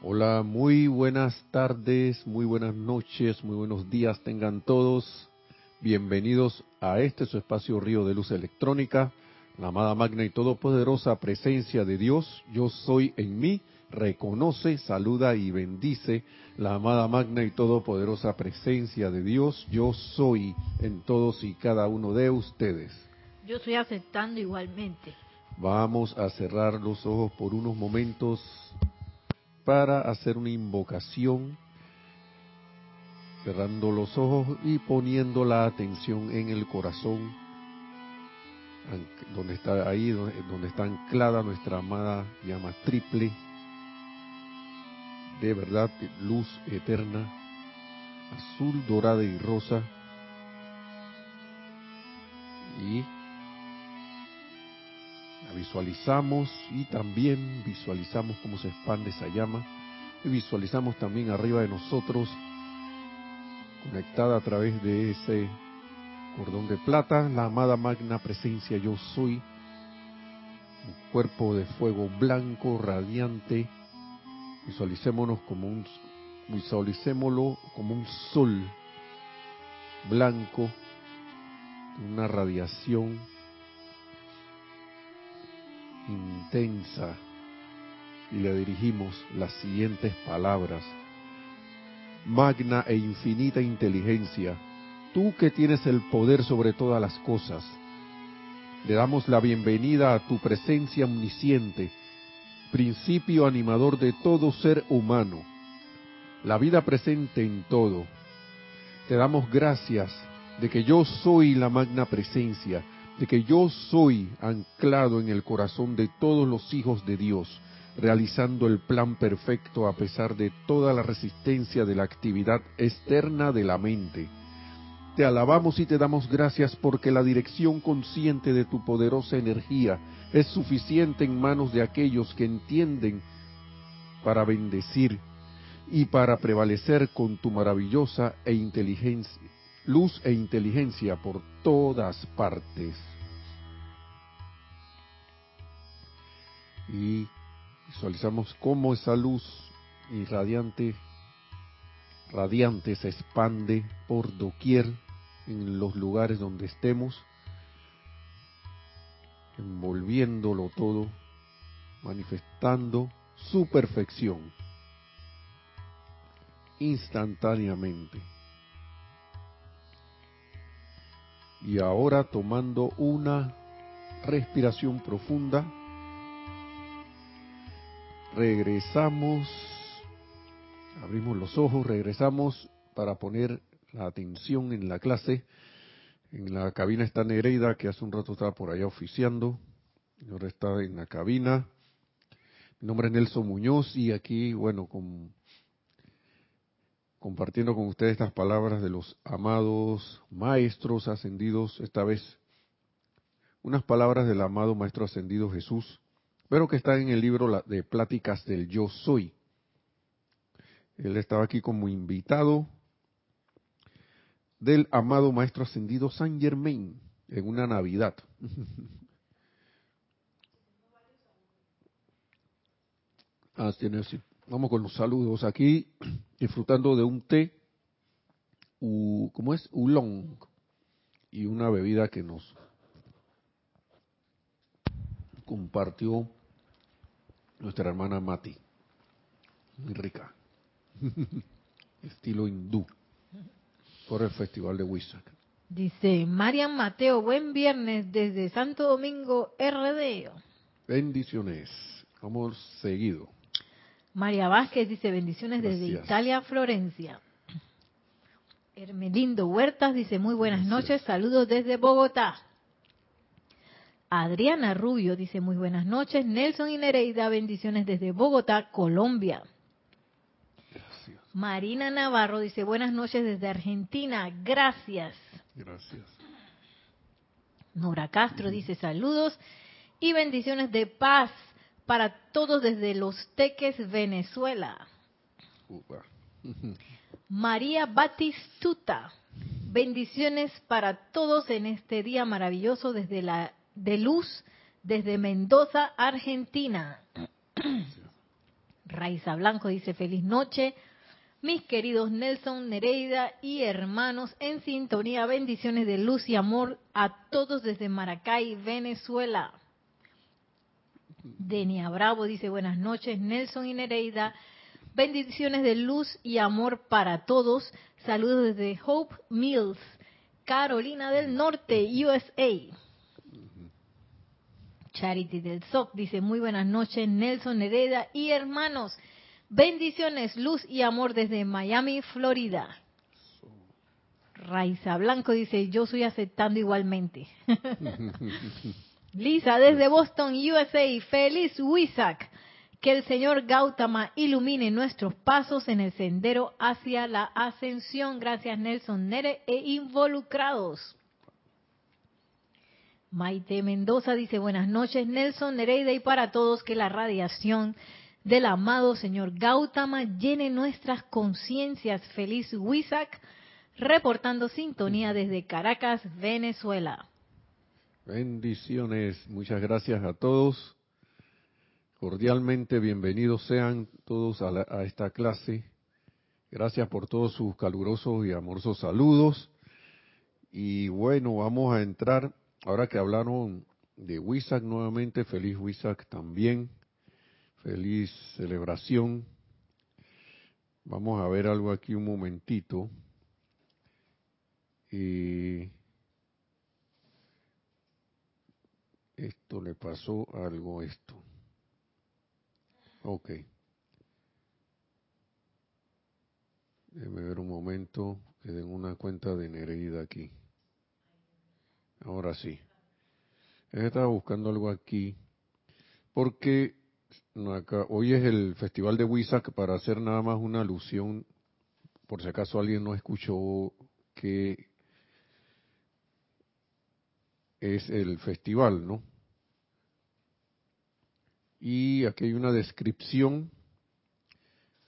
Hola, muy buenas tardes, muy buenas noches, muy buenos días tengan todos. Bienvenidos a este su espacio Río de Luz Electrónica, la amada magna y todopoderosa presencia de Dios. Yo soy en mí, reconoce, saluda y bendice la amada magna y todopoderosa presencia de Dios. Yo soy en todos y cada uno de ustedes. Yo estoy aceptando igualmente. Vamos a cerrar los ojos por unos momentos para hacer una invocación, cerrando los ojos y poniendo la atención en el corazón, donde está ahí, donde está anclada nuestra amada llama triple, de verdad, luz eterna, azul, dorada y rosa, y la visualizamos y también visualizamos cómo se expande esa llama. Y visualizamos también arriba de nosotros conectada a través de ese cordón de plata la amada magna presencia yo soy. Un cuerpo de fuego blanco radiante. Visualicémonos como un visualicémoslo como un sol blanco una radiación intensa y le dirigimos las siguientes palabras. Magna e infinita inteligencia, tú que tienes el poder sobre todas las cosas, le damos la bienvenida a tu presencia omnisciente, principio animador de todo ser humano, la vida presente en todo. Te damos gracias de que yo soy la magna presencia, de que yo soy anclado en el corazón de todos los hijos de Dios, realizando el plan perfecto a pesar de toda la resistencia de la actividad externa de la mente. Te alabamos y te damos gracias porque la dirección consciente de tu poderosa energía es suficiente en manos de aquellos que entienden para bendecir y para prevalecer con tu maravillosa e inteligencia, luz e inteligencia por todas partes. Y visualizamos cómo esa luz irradiante, radiante, se expande por doquier en los lugares donde estemos, envolviéndolo todo, manifestando su perfección instantáneamente. Y ahora tomando una respiración profunda, regresamos, abrimos los ojos, regresamos para poner la atención en la clase. En la cabina está Nereida, que hace un rato estaba por allá oficiando, ahora está en la cabina. Mi nombre es Nelson Muñoz y aquí, bueno, con compartiendo con ustedes estas palabras de los amados maestros ascendidos, esta vez unas palabras del amado maestro ascendido Jesús, pero que está en el libro de Pláticas del Yo Soy. Él estaba aquí como invitado del amado maestro ascendido San Germain en una Navidad. ah, tiene así. Vamos con los saludos aquí, disfrutando de un té, u, ¿cómo es? Ulong, y una bebida que nos compartió nuestra hermana Mati. Muy rica. Estilo hindú. Por el Festival de Wisak. Dice Marian Mateo, buen viernes desde Santo Domingo, RD. Bendiciones. Vamos seguido. María Vázquez dice bendiciones desde Italia, Florencia. Hermelindo Huertas dice muy buenas noches, saludos desde Bogotá. Adriana Rubio dice muy buenas noches. Nelson y Nereida, bendiciones desde Bogotá, Colombia. Marina Navarro dice buenas noches desde Argentina, gracias. Gracias. Nora Castro dice saludos y bendiciones de paz para todos desde Los Teques, Venezuela. María Batistuta, bendiciones para todos en este día maravilloso desde la de luz desde Mendoza, Argentina. Raiza Blanco dice feliz noche. Mis queridos Nelson, Nereida y hermanos en sintonía, bendiciones de luz y amor a todos desde Maracay, Venezuela. Denia Bravo dice buenas noches, Nelson y Nereida. Bendiciones de luz y amor para todos. Saludos desde Hope Mills, Carolina del Norte, USA. Charity del SOC dice muy buenas noches, Nelson Nereida y hermanos. Bendiciones, luz y amor desde Miami, Florida. Raiza Blanco dice, yo soy aceptando igualmente. Lisa desde Boston, USA, feliz Wisak. Que el señor Gautama ilumine nuestros pasos en el sendero hacia la ascensión. Gracias Nelson Nere e involucrados. Maite Mendoza dice buenas noches Nelson Nereida y para todos que la radiación del amado señor Gautama llene nuestras conciencias. Feliz Wisak, reportando sintonía desde Caracas, Venezuela. Bendiciones, muchas gracias a todos. Cordialmente bienvenidos sean todos a, a, esta clase. Gracias por todos sus calurosos y amorosos saludos. Y bueno, vamos a entrar, ahora que hablaron de Wisak nuevamente, feliz Wisak también. Feliz celebración. Vamos a ver algo aquí un momentito. Y esto le pasó algo esto. Ok. Déjeme ver un momento que den una cuenta de Nereida aquí. Ahora sí. estaba buscando algo aquí porque hoy es el festival de Huizac para hacer nada más una alusión, por si acaso alguien no escuchó que es el festival, ¿no? Y aquí hay una descripción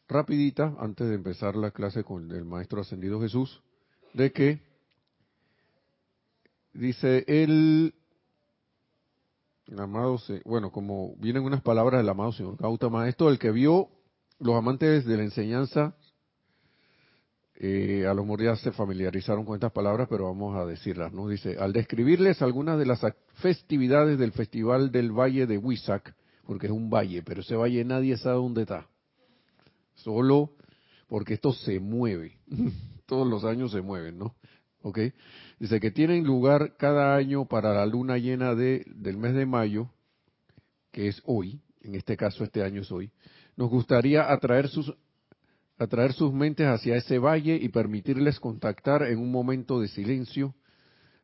rapidita antes de empezar la clase con el maestro ascendido Jesús de que dice el amado, bueno, como vienen unas palabras del amado señor Gautama, esto el que vio los amantes de la enseñanza, eh, a lo mejor ya se familiarizaron con estas palabras, pero vamos a decirlas, ¿no? Dice, al describirles algunas de las festividades del Festival del Valle de Huizac, porque es un valle, pero ese valle nadie sabe dónde está, solo porque esto se mueve, todos los años se mueven, ¿no? ¿Ok? Dice que tienen lugar cada año para la luna llena de, del mes de mayo, que es hoy, en este caso este año es hoy. Nos gustaría atraer sus, atraer sus mentes hacia ese valle y permitirles contactar en un momento de silencio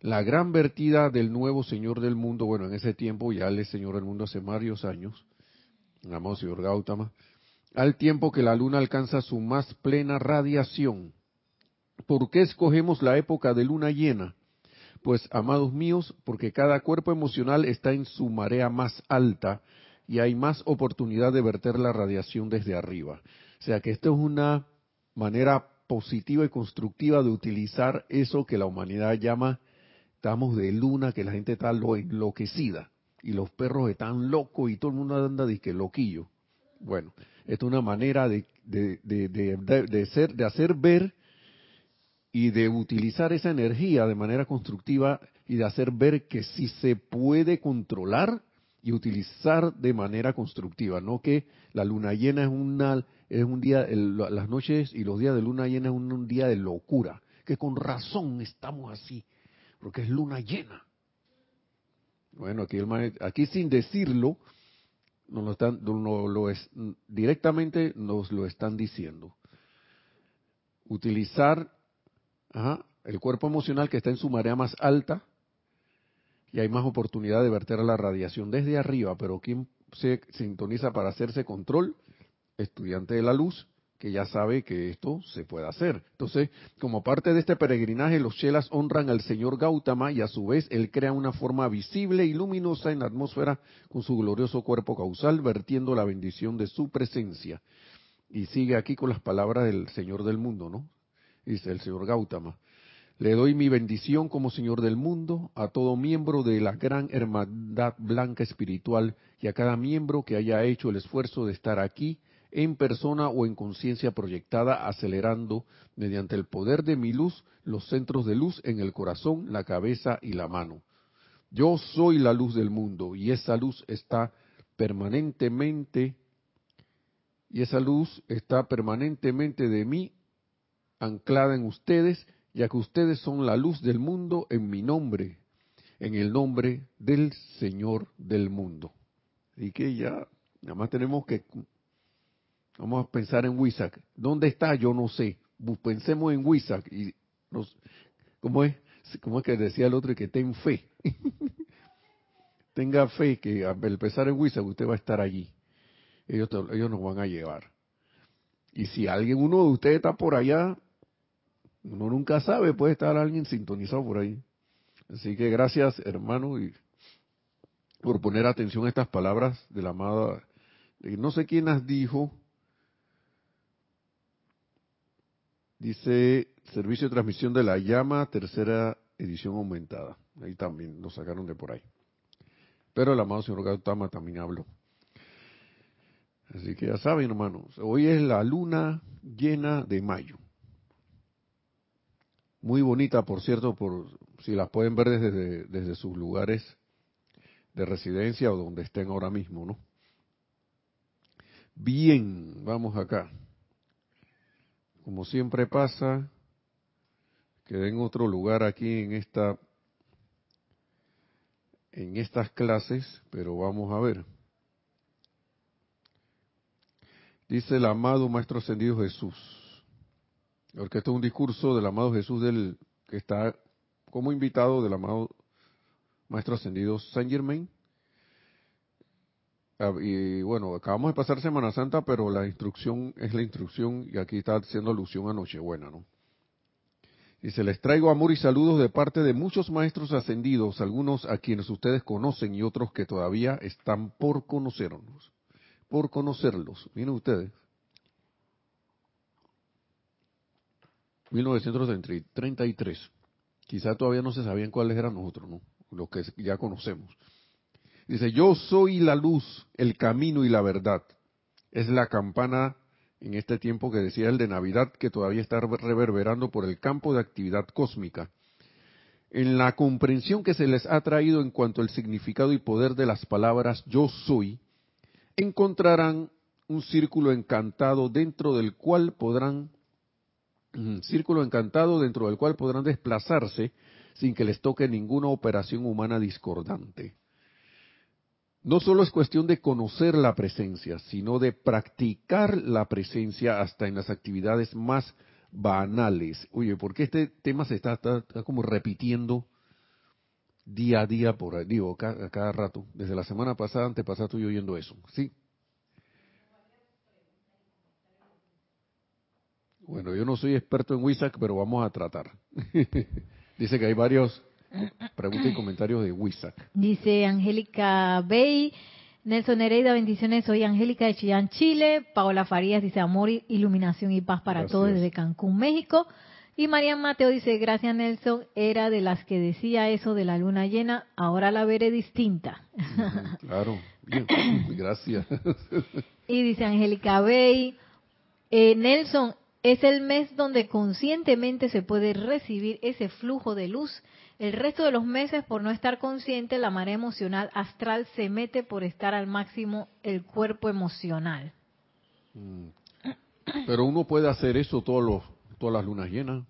la gran vertida del nuevo Señor del mundo. Bueno, en ese tiempo ya él es Señor del mundo hace varios años, el amado Señor Gautama, al tiempo que la luna alcanza su más plena radiación ¿Por qué escogemos la época de luna llena? Pues, amados míos, porque cada cuerpo emocional está en su marea más alta y hay más oportunidad de verter la radiación desde arriba. O sea que esto es una manera positiva y constructiva de utilizar eso que la humanidad llama, estamos de luna, que la gente está enloquecida y los perros están locos y todo el mundo anda de que loquillo. Bueno, esto es una manera de, de, de, de, ser, de hacer ver y de utilizar esa energía de manera constructiva y de hacer ver que sí se puede controlar y utilizar de manera constructiva, no que la luna llena es una es un día las noches y los días de luna llena es un, día de locura, que con razón estamos así, porque es luna llena. Bueno, aquí el aquí sin decirlo nos lo están directamente nos lo están diciendo. Utilizar el cuerpo emocional que está en su marea más alta y hay más oportunidad de verter la radiación desde arriba, pero ¿quién se sintoniza para hacerse control? Estudiante de la luz, que ya sabe que esto se puede hacer. Entonces, como parte de este peregrinaje, los chelas honran al señor Gautama y a su vez él crea una forma visible y luminosa en la atmósfera con su glorioso cuerpo causal, vertiendo la bendición de su presencia. Y sigue aquí con las palabras del señor del mundo, ¿no? dice el señor Gautama. Le doy mi bendición como Señor del mundo a todo miembro de la gran hermandad blanca espiritual y a cada miembro que haya hecho el esfuerzo de estar aquí en persona o en conciencia proyectada, acelerando mediante el poder de mi luz los centros de luz en el corazón, la cabeza y la mano. Yo soy la luz del mundo y esa luz está permanentemente y esa luz está permanentemente de mí anclada en ustedes, ya que ustedes son la luz del mundo en mi nombre, en el nombre del Señor del mundo. Y que ya, nada más tenemos que, vamos a pensar en Wisak. ¿Dónde está? Yo no sé. Pensemos en Wisak y nos, ¿cómo es? ¿Cómo es que decía el otro? Que ten fe. Tenga fe que al empezar en Wisak usted va a estar allí. Ellos, ellos nos van a llevar. Y si alguien, uno de ustedes está por allá, uno nunca sabe, puede estar alguien sintonizado por ahí. Así que gracias, hermano, y por poner atención a estas palabras de la amada. No sé quién las dijo. Dice Servicio de Transmisión de la Llama, tercera edición aumentada. Ahí también lo sacaron de por ahí. Pero el amado señor Gautama también habló. Así que ya saben, hermanos, hoy es la luna llena de mayo. Muy bonita, por cierto, por si las pueden ver desde, desde sus lugares de residencia o donde estén ahora mismo, ¿no? Bien, vamos acá. Como siempre pasa, quedé en otro lugar aquí en esta en estas clases, pero vamos a ver. Dice el amado Maestro Ascendido Jesús, porque esto es un discurso del amado Jesús del que está como invitado del amado Maestro Ascendido Saint Germain. Ah, y bueno, acabamos de pasar Semana Santa, pero la instrucción es la instrucción y aquí está haciendo alusión a Nochebuena, ¿no? Dice, les traigo amor y saludos de parte de muchos maestros ascendidos, algunos a quienes ustedes conocen y otros que todavía están por conocernos por conocerlos. Miren ustedes. 1933. Quizá todavía no se sabían cuáles eran nosotros, ¿no? Los que ya conocemos. Dice, yo soy la luz, el camino y la verdad. Es la campana en este tiempo que decía el de Navidad que todavía está reverberando por el campo de actividad cósmica. En la comprensión que se les ha traído en cuanto al significado y poder de las palabras yo soy, encontrarán un círculo encantado dentro del cual podrán un círculo encantado dentro del cual podrán desplazarse sin que les toque ninguna operación humana discordante. No solo es cuestión de conocer la presencia, sino de practicar la presencia hasta en las actividades más banales. Oye, ¿por qué este tema se está, como repitiendo día a día, por digo, cada, cada rato. Desde la semana pasada, antepasada, estoy oyendo eso. ¿Sí? Bueno, yo no soy experto en WISAC, pero vamos a tratar. Dice que hay varios preguntas y comentarios de WISAC. Dice Angélica Bey, Nelson Nereida, bendiciones. Soy Angélica de Chillán, Chile. Paola Farías dice amor, iluminación y paz para todos desde Cancún, México. Y María Mateo dice, gracias Nelson, era de las que decía eso de la luna llena, ahora la veré distinta. Claro, bien, gracias. Y dice Angélica Bey, eh, Nelson, es el mes donde conscientemente se puede recibir ese flujo de luz. El resto de los meses, por no estar consciente, la marea emocional astral se mete por estar al máximo el cuerpo emocional. Mm. Pero uno puede hacer eso todos los todas las lunas llenas.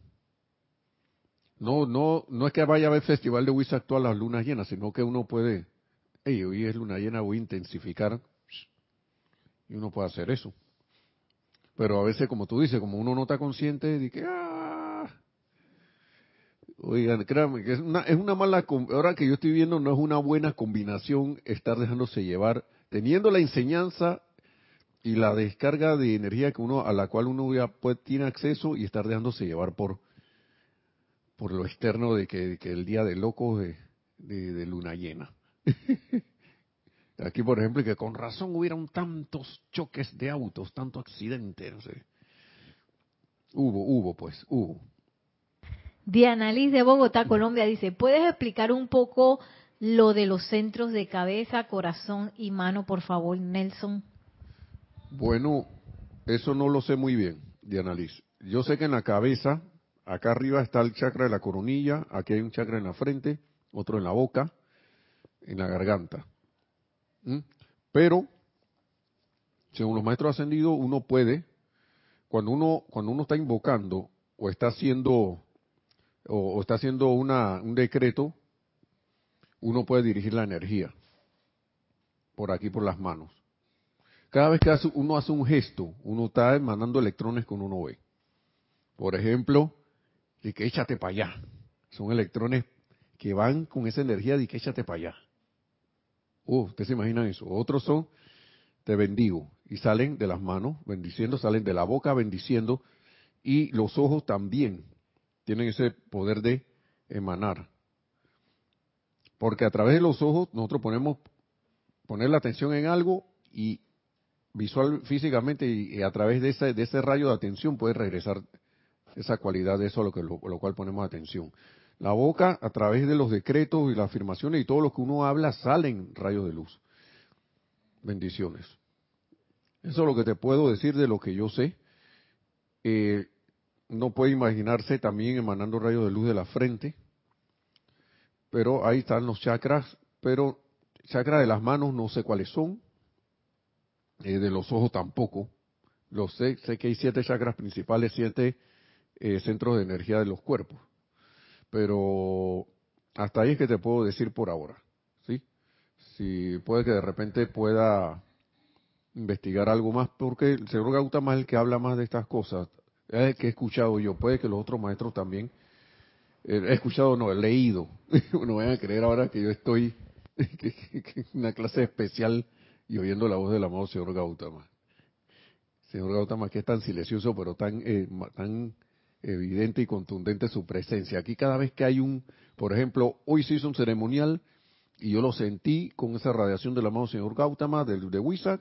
No, no, no es que vaya a haber festival de Wizard todas las lunas llenas, sino que uno puede, hey, hoy es luna llena, voy a intensificar, y uno puede hacer eso. Pero a veces, como tú dices, como uno no está consciente de que, ah, oigan, créanme, que es una, es una mala, ahora que yo estoy viendo, no es una buena combinación estar dejándose llevar, teniendo la enseñanza y la descarga de energía que uno a la cual uno ya tiene acceso y estar dejándose llevar por por lo externo de que, el día de locos de, luna llena. Aquí, por ejemplo, que con razón hubieron tantos choques de autos, tantos accidentes, no sé. Hubo, hubo, pues, hubo. Diana Liz de Bogotá, Colombia, dice, ¿puedes explicar un poco lo de los centros de cabeza, corazón y mano, por favor, Nelson? Bueno, eso no lo sé muy bien, Diana Liz. Yo sé que en la cabeza, acá arriba está el chakra de la coronilla, aquí hay un chakra en la frente, otro en la boca, en la garganta. ¿Mm? Pero, según los maestros ascendidos, uno puede, cuando uno, cuando uno está invocando o está haciendo, o, está haciendo una, un decreto, uno puede dirigir la energía por aquí, por las manos. Cada vez que uno hace un gesto, uno está mandando electrones que uno ve. Por ejemplo, de que échate para allá. Son electrones que van con esa energía de que échate para allá. Uh, ustedes se imaginan eso. Otros son, te bendigo. Y salen de las manos bendiciendo, salen de la boca bendiciendo. Y los ojos también tienen ese poder de emanar. Porque a través de los ojos nosotros ponemos poner la atención en algo y visual físicamente y, a través de ese, de ese rayo de atención puede regresar esa cualidad de eso a lo, que, lo, lo cual ponemos atención. La boca, a través de los decretos y las afirmaciones y todo lo que uno habla, salen rayos de luz. Bendiciones. Eso es lo que te puedo decir de lo que yo sé. Eh, no puede imaginarse también emanando rayos de luz de la frente, pero ahí están los chakras, pero chakras de las manos no sé cuáles son, eh, de los ojos tampoco. Lo sé, sé que hay siete chakras principales, siete eh, centros de energía de los cuerpos pero hasta ahí es que te puedo decir por ahora, ¿sí? Si puede que de repente pueda investigar algo más, porque el señor Gautama es el que habla más de estas cosas, es que he escuchado yo, puede que los otros maestros también, eh, he escuchado, no, he leído, no vayan a creer ahora que yo estoy en una clase especial y oyendo la voz del amado señor Gautama. Señor Gautama, que es tan silencioso, pero tan, eh, tan evidente y contundente su presencia. Aquí cada vez que hay un, por ejemplo, hoy se hizo un ceremonial y yo lo sentí con esa radiación del amado señor Gautama, del de Wisak,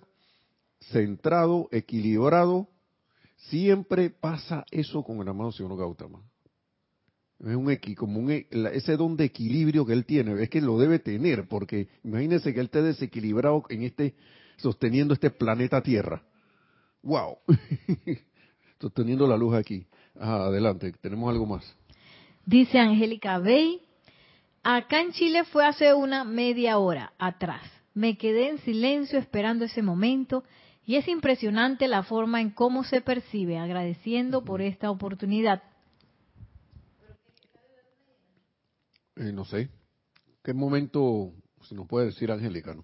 centrado, equilibrado. Siempre pasa eso con el amado señor Gautama. Es un como un, e, ese don de equilibrio que él tiene, es que lo debe tener, porque imagínense que él esté desequilibrado en este, sosteniendo este planeta Tierra. ¡Wow! sosteniendo la luz aquí adelante, tenemos algo más. Dice Angélica Bey, acá en Chile fue hace una media hora atrás. Me quedé en silencio esperando ese momento y es impresionante la forma en cómo se percibe, agradeciendo por esta oportunidad. Eh, no sé, ¿qué momento, si nos puede decir Angélica, no?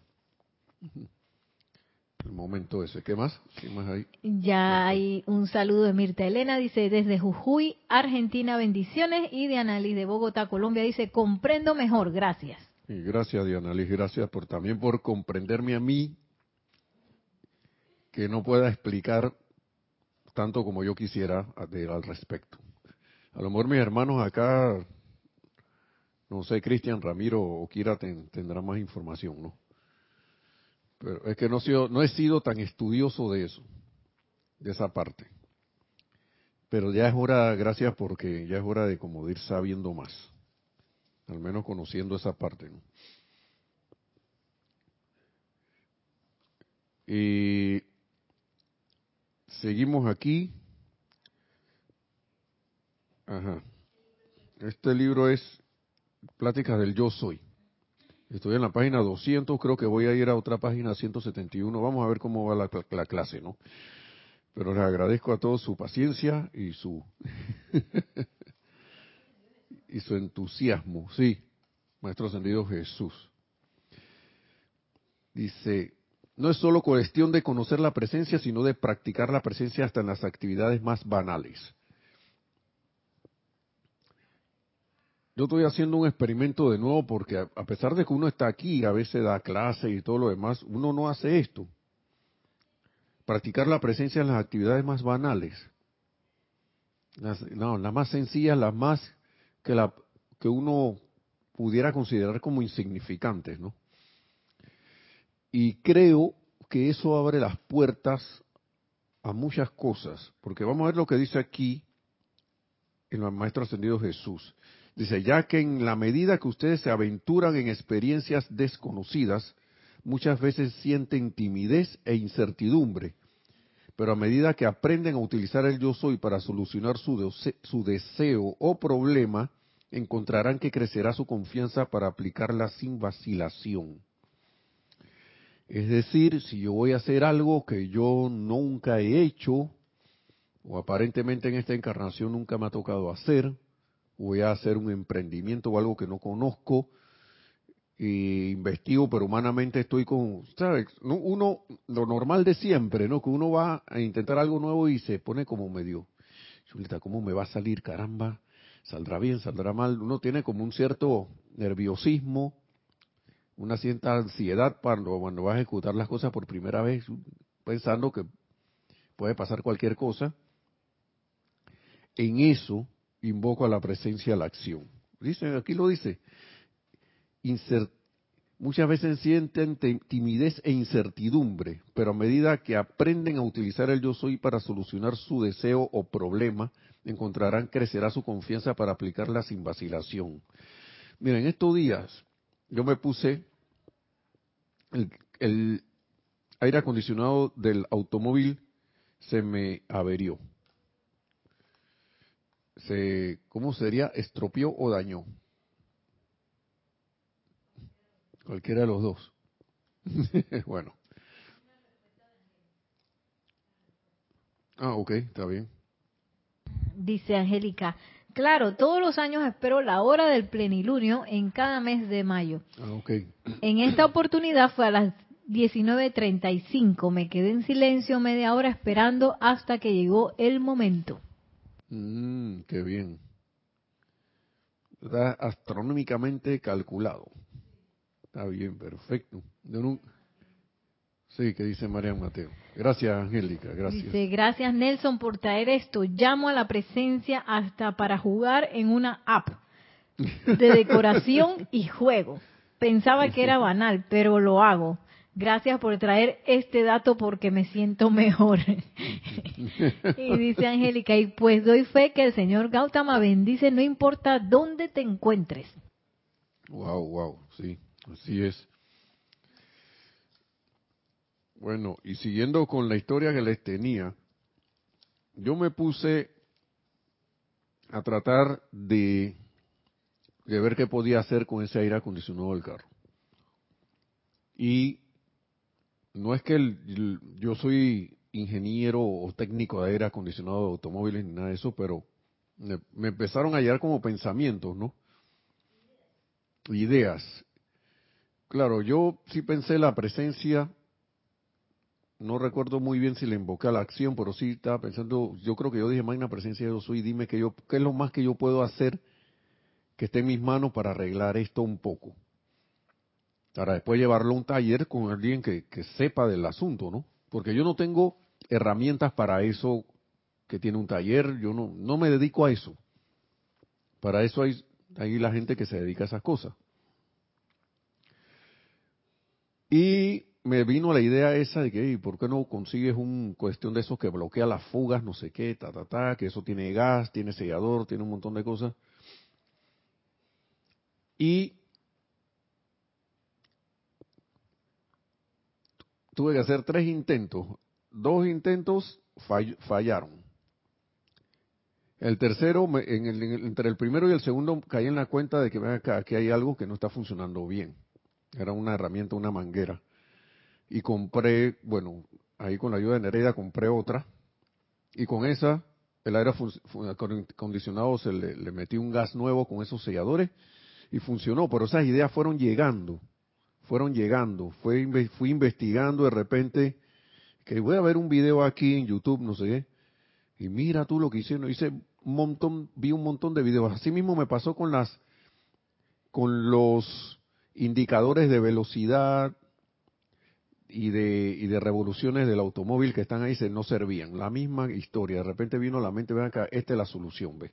el momento ese. ¿Qué más? ¿Qué más hay? Ya hay un saludo de Mirta Elena, dice desde Jujuy, Argentina, bendiciones. Y Diana Liz de Bogotá, Colombia, dice comprendo mejor, gracias. Y gracias Diana Liz, gracias por también por comprenderme a mí, que no pueda explicar tanto como yo quisiera al respecto. A lo mejor mis hermanos acá, no sé, Cristian, Ramiro o Kira tendrán más información, ¿no? Pero es que no, no he sido tan estudioso de eso, de esa parte. Pero ya es hora, gracias porque ya es hora de como ir sabiendo más, al menos conociendo esa parte. Y seguimos aquí. Ajá. Este libro es Pláticas del Yo Soy. Estoy en la página 200, creo que voy a ir a otra página 171. Vamos a ver cómo va la, clase, ¿no? Pero les agradezco a todos su paciencia y su y su entusiasmo. Sí, Maestro Ascendido Jesús. Dice, no es solo cuestión de conocer la presencia, sino de practicar la presencia hasta en las actividades más banales. yo estoy haciendo un experimento de nuevo porque a, pesar de que uno está aquí, a veces da clase y todo lo demás, uno no hace esto. Practicar la presencia en las actividades más banales. Las, no, las más sencillas, las más que, la, que uno pudiera considerar como insignificantes, ¿no? Y creo que eso abre las puertas a muchas cosas, porque vamos a ver lo que dice aquí el Maestro Ascendido Jesús. Dice, ya que en la medida que ustedes se aventuran en experiencias desconocidas, muchas veces sienten timidez e incertidumbre. pero a medida que aprenden a utilizar el yo soy para solucionar su, su deseo o problema, encontrarán que crecerá su confianza para aplicarla sin vacilación. Es decir, si yo voy a hacer algo que yo nunca he hecho, o aparentemente en esta encarnación nunca me ha tocado hacer, voy a hacer un emprendimiento o algo que no conozco, e investigo, pero humanamente estoy con, ¿sabes? Uno, lo normal de siempre, ¿no? Que uno va a intentar algo nuevo y se pone como medio, chulita, ¿cómo me va a salir? Caramba, saldrá bien, saldrá mal. Uno tiene como un cierto nerviosismo, una cierta ansiedad cuando, cuando va a ejecutar las cosas por primera vez, pensando que puede pasar cualquier cosa. En eso invoco a la presencia a la acción. Dice, aquí lo dice, muchas veces sienten timidez e incertidumbre, pero a medida que aprenden a utilizar el yo soy para solucionar su deseo o problema, encontrarán crecerá su confianza para aplicarla sin vacilación. Miren, estos días yo me puse el, el aire acondicionado del automóvil se me averió. Se, ¿cómo sería? Estropeó o dañó. Cualquiera de los dos. bueno. Ah, ok, está bien. Dice Angélica, claro, todos los años espero la hora del plenilunio en cada mes de mayo. Ah. En esta oportunidad fue a las 19.35. Me quedé en silencio media hora esperando hasta que llegó el momento. Mmm, qué bien. Está astronómicamente calculado. Está bien, perfecto. Sí, que dice María Mateo. Gracias, Angélica, gracias. Dice, gracias Nelson por traer esto. Llamo a la presencia hasta para jugar en una app de decoración y juego. Pensaba que era banal, pero lo hago. Gracias por traer este dato porque me siento mejor. y dice Angélica, y pues doy fe que el Señor Gautama bendice no importa dónde te encuentres. Wow, wow, sí. Así es. Bueno, y siguiendo con la historia que les tenía, yo me puse a tratar de, de ver qué podía hacer con ese aire acondicionado del carro. Y no es que yo soy ingeniero o técnico de aire acondicionado de automóviles ni nada de eso, pero me, me empezaron a llegar como pensamientos, ¿no? Ideas. Claro, yo sí pensé la presencia, no recuerdo muy bien si le invoqué a la acción, pero sí estaba pensando, yo creo que yo dije, magna presencia yo soy, dime que yo, qué es lo más que yo puedo hacer que esté en mis manos para arreglar esto un poco. Para después llevarlo a un taller con alguien que, que sepa del asunto, ¿no? Porque yo no tengo herramientas para eso que tiene un taller, yo no, no me dedico a eso. Para eso hay, hay la gente que se dedica a esas cosas. Y me vino la idea esa de que, ¿por qué no consigues un cuestión de esos que bloquea las fugas, no sé qué, ta, ta, ta, que eso tiene gas, tiene sellador, tiene un montón de cosas? Y tuve que hacer tres intentos. Dos intentos fallaron. El tercero, en entre el primero y el segundo, caí en la cuenta de que aquí hay algo que no está funcionando bien. Era una herramienta, una manguera. Y compré, bueno, ahí con la ayuda de Nereida compré otra. Y con esa, el aire acondicionado se le, le metí un gas nuevo con esos selladores y funcionó. Pero esas ideas fueron llegando, fueron llegando. Fue, fui investigando de repente, que voy a ver un video aquí en YouTube, no sé qué. Y mira tú lo que hicieron. Hice un montón, vi un montón de videos. Así mismo me pasó con las, con los indicadores de velocidad y de, y de revoluciones del automóvil que están ahí se no servían. La misma historia. De repente vino la mente, vean acá, esta es la solución, ¿ve?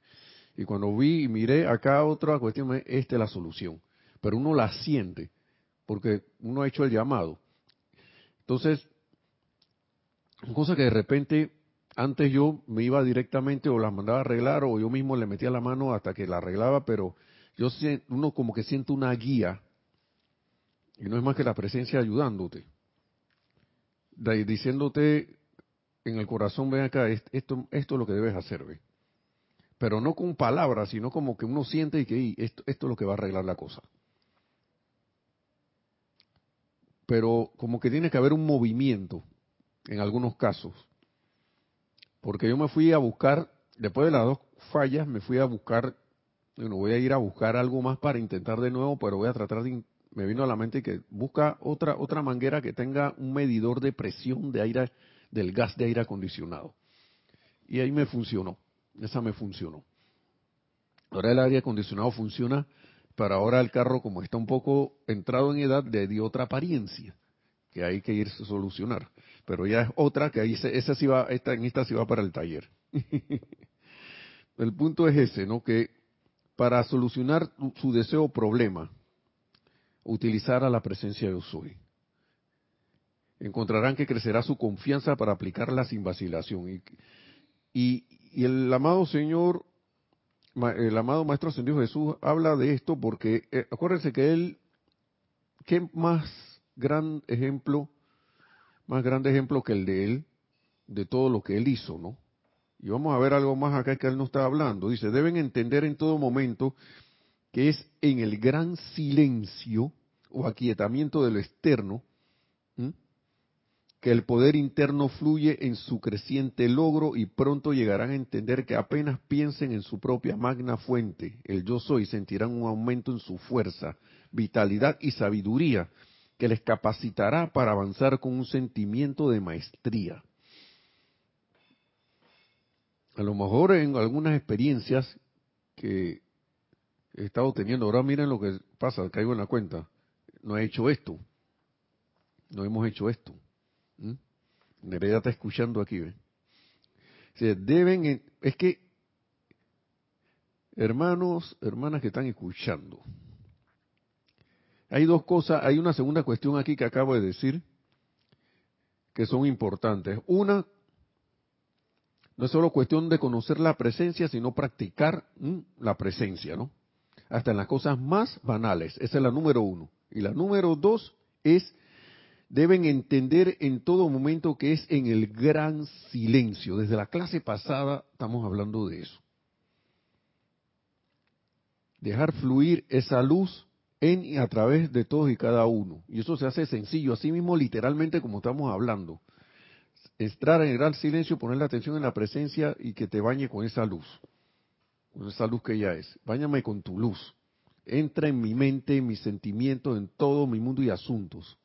Y cuando vi y miré acá otra cuestión, esta es la solución. Pero uno la siente, porque uno ha hecho el llamado. Entonces, cosa que de repente antes yo me iba directamente o las mandaba a arreglar o yo mismo le metía la mano hasta que la arreglaba, pero yo uno como que siente una guía y no es más que la presencia ayudándote, diciéndote, en el corazón, ven acá, esto, esto es lo que debes hacer, ¿ve? Pero no con palabras, sino como que uno siente y que esto, esto es lo que va a arreglar la cosa. Pero como que tiene que haber un movimiento en algunos casos. Porque yo me fui a buscar, después de las dos fallas, me fui a buscar, bueno, voy a ir a buscar algo más para intentar de nuevo, pero voy a tratar de, me vino a la mente que busca otra, otra manguera que tenga un medidor de presión de aire, del gas de aire acondicionado. Y ahí me funcionó, esa me funcionó. Ahora el aire acondicionado funciona, pero ahora el carro, como está un poco entrado en edad, le dio otra apariencia que hay que irse a solucionar. Pero ya es otra que ahí esa sí va, esta, en esta sí va para el taller. el punto es ese, ¿no? Que para solucionar su deseo o problema, utilizar a la presencia de soy. Encontrarán que crecerá su confianza para aplicarla sin vacilación. Y, y, y el amado Señor, el amado Maestro Ascendido Jesús habla de esto porque, eh, acuérdense que él, ¿qué más gran ejemplo, más grande ejemplo que el de él, de todo lo que él hizo, ¿no? Y vamos a ver algo más acá que él no está hablando. Dice, deben entender en todo momento que es en el gran silencio o aquietamiento de lo externo que el poder interno fluye en su creciente logro y pronto llegarán a entender que apenas piensen en su propia magna fuente, el yo soy, sentirán un aumento en su fuerza, vitalidad y sabiduría que les capacitará para avanzar con un sentimiento de maestría. A lo mejor en algunas experiencias que he estado teniendo, ahora miren lo que pasa, caigo en la cuenta, no he hecho esto, no hemos hecho esto. ¿Mm? Nereida está escuchando aquí, ¿ve? deben, es que, hermanos, hermanas que están escuchando, hay dos cosas, hay una segunda cuestión aquí que acabo de decir que son importantes. Una, no es solo cuestión de conocer la presencia, sino practicar la presencia, ¿no? Hasta en las cosas más banales. Esa es la número uno. Y la número dos es, deben entender en todo momento que es en el gran silencio. Desde la clase pasada estamos hablando de eso. Dejar fluir esa luz en y a través de todos y cada uno. Y eso se hace sencillo, así mismo literalmente como estamos hablando. Entrar en el gran silencio, poner la atención en la presencia y que te bañe con esa luz, con esa luz que ella es. Báñame con tu luz. Entra en mi mente, en mis sentimientos, en todo mi mundo y asuntos.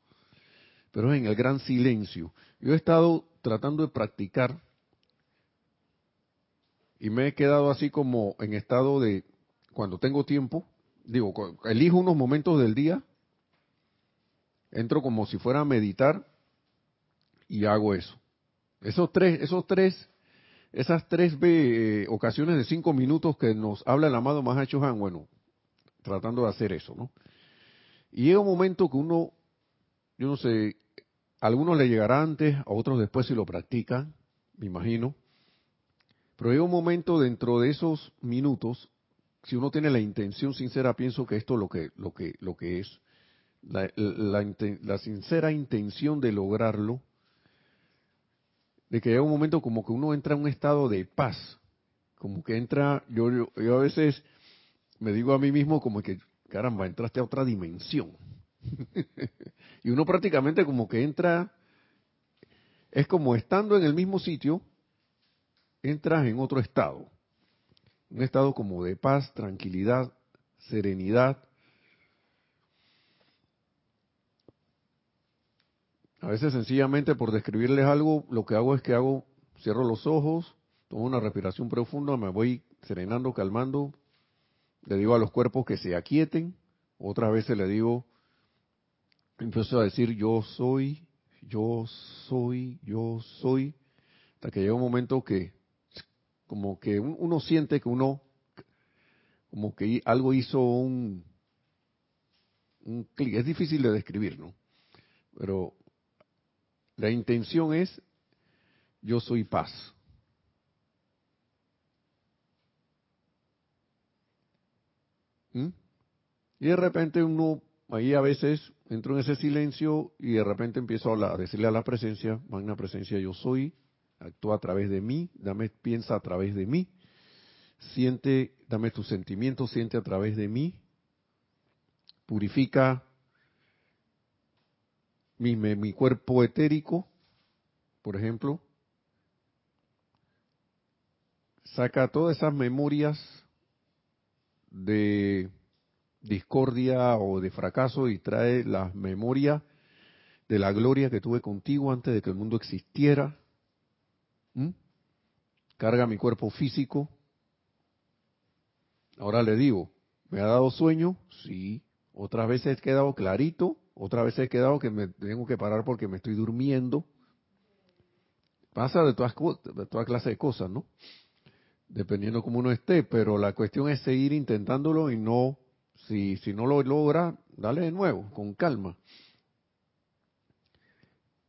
Pero es en el gran silencio. Yo he estado tratando de practicar y me he quedado así como en estado de, cuando tengo tiempo, digo, elijo unos momentos del día, entro como si fuera a meditar y hago eso. Esos tres, esos tres, esas tres eh, ocasiones de cinco minutos que nos habla el amado Mahacho Han, bueno, tratando de hacer eso, ¿no? Y llega un momento que uno, yo no sé, a algunos le llegará antes, a otros después si lo practican, me imagino. Pero llega un momento dentro de esos minutos si uno tiene la intención sincera, pienso que esto es lo que, lo que, lo que es, la, la, sincera intención de lograrlo, de que llega un momento como que uno entra en un estado de paz, como que entra, yo, yo, a veces me digo a mí mismo como que, caramba, entraste a otra dimensión. y uno prácticamente como que entra, es como estando en el mismo sitio, entras en otro estado un estado como de paz, tranquilidad, serenidad. A veces sencillamente por describirles algo, lo que hago es que hago, cierro los ojos, tomo una respiración profunda, me voy serenando, calmando, le digo a los cuerpos que se aquieten, otras veces le digo, empiezo a decir yo soy, yo soy, yo soy, hasta que llega un momento que como que uno siente que uno, como que algo hizo un, un clic. Es difícil de describir, ¿no? Pero la intención es, yo soy paz. ¿Mm? Y de repente uno, ahí a veces entro en ese silencio y de repente empiezo a, a decirle a la presencia, magna presencia, yo soy, actúa a través de mí, dame, piensa a través de mí, siente, dame tus sentimientos, siente a través de mí, purifica mi, mi cuerpo etérico, por ejemplo, saca todas esas memorias de discordia o de fracaso y trae la memoria de la gloria que tuve contigo antes de que el mundo existiera. Carga mi cuerpo físico. Ahora le digo, ¿me ha dado sueño? Sí. Otras veces he quedado clarito, otras veces he quedado que me tengo que parar porque me estoy durmiendo. Pasa de todas, de toda clase de cosas, ¿no? Dependiendo cómo uno esté, pero la cuestión es seguir intentándolo y no si, si no lo logra, dale de nuevo, con calma.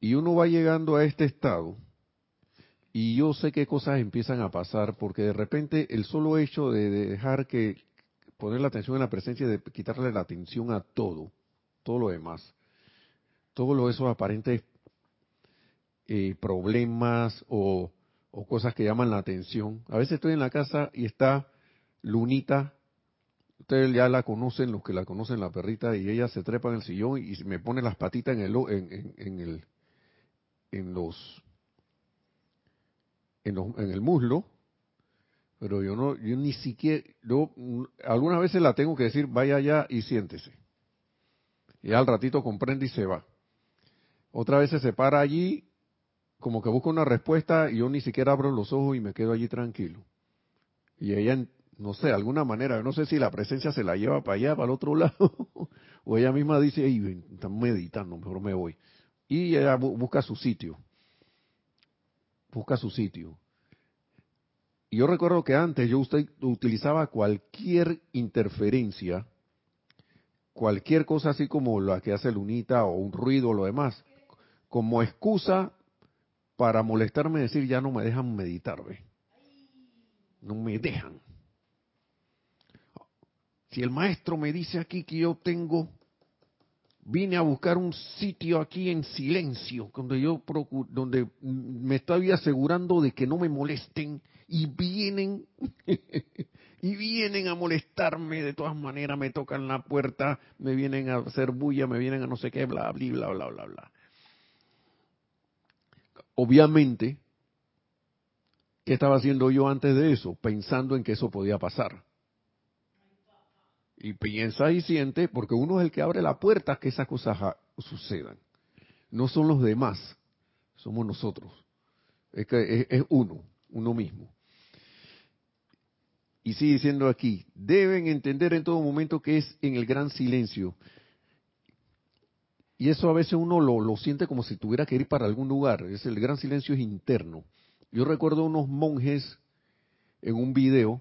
Y uno va llegando a este estado y yo sé qué cosas empiezan a pasar porque de repente el solo hecho de, dejar que poner la atención en la presencia, de quitarle la atención a todo, todo lo demás, todos esos aparentes eh, problemas o, cosas que llaman la atención. A veces estoy en la casa y está Lunita Ustedes ya la conocen, los que la conocen, la perrita, y ella se trepa en el sillón y me pone las patitas en el, en, en, el, en los, en, en el muslo, pero yo no, yo ni siquiera, yo algunas veces la tengo que decir, vaya allá y siéntese. Y al ratito comprende y se va. Otra vez se para allí, como que busca una respuesta y yo ni siquiera abro los ojos y me quedo allí tranquilo. Y ella no sé, alguna manera, no sé si la presencia se la lleva para allá, para el otro lado, o ella misma dice, Ay, están meditando, mejor me voy. Y ella busca su sitio, busca su sitio. Y yo recuerdo que antes yo usted utilizaba cualquier interferencia, cualquier cosa así como la que hace Lunita o un ruido o lo demás, como excusa para molestarme decir ya no me dejan meditar, ¿ve? No me dejan. Si el maestro me dice aquí que yo tengo, vine a buscar un sitio aquí en silencio, donde yo donde me estoy asegurando de que no me molesten y vienen y vienen a molestarme de todas maneras, me tocan la puerta, me vienen a hacer bulla, me vienen a no sé qué, bla bla bla bla bla bla. Obviamente, ¿qué estaba haciendo yo antes de eso? Pensando en que eso podía pasar y piensa y siente, porque uno es el que abre la puerta a que esas cosas sucedan. No son los demás, somos nosotros. Es, que es, uno, uno mismo. Y sigue diciendo aquí, deben entender en todo momento que es en el gran silencio. Y eso a veces uno lo, siente como si tuviera que ir para algún lugar. Es el gran silencio es interno. Yo recuerdo unos monjes en un video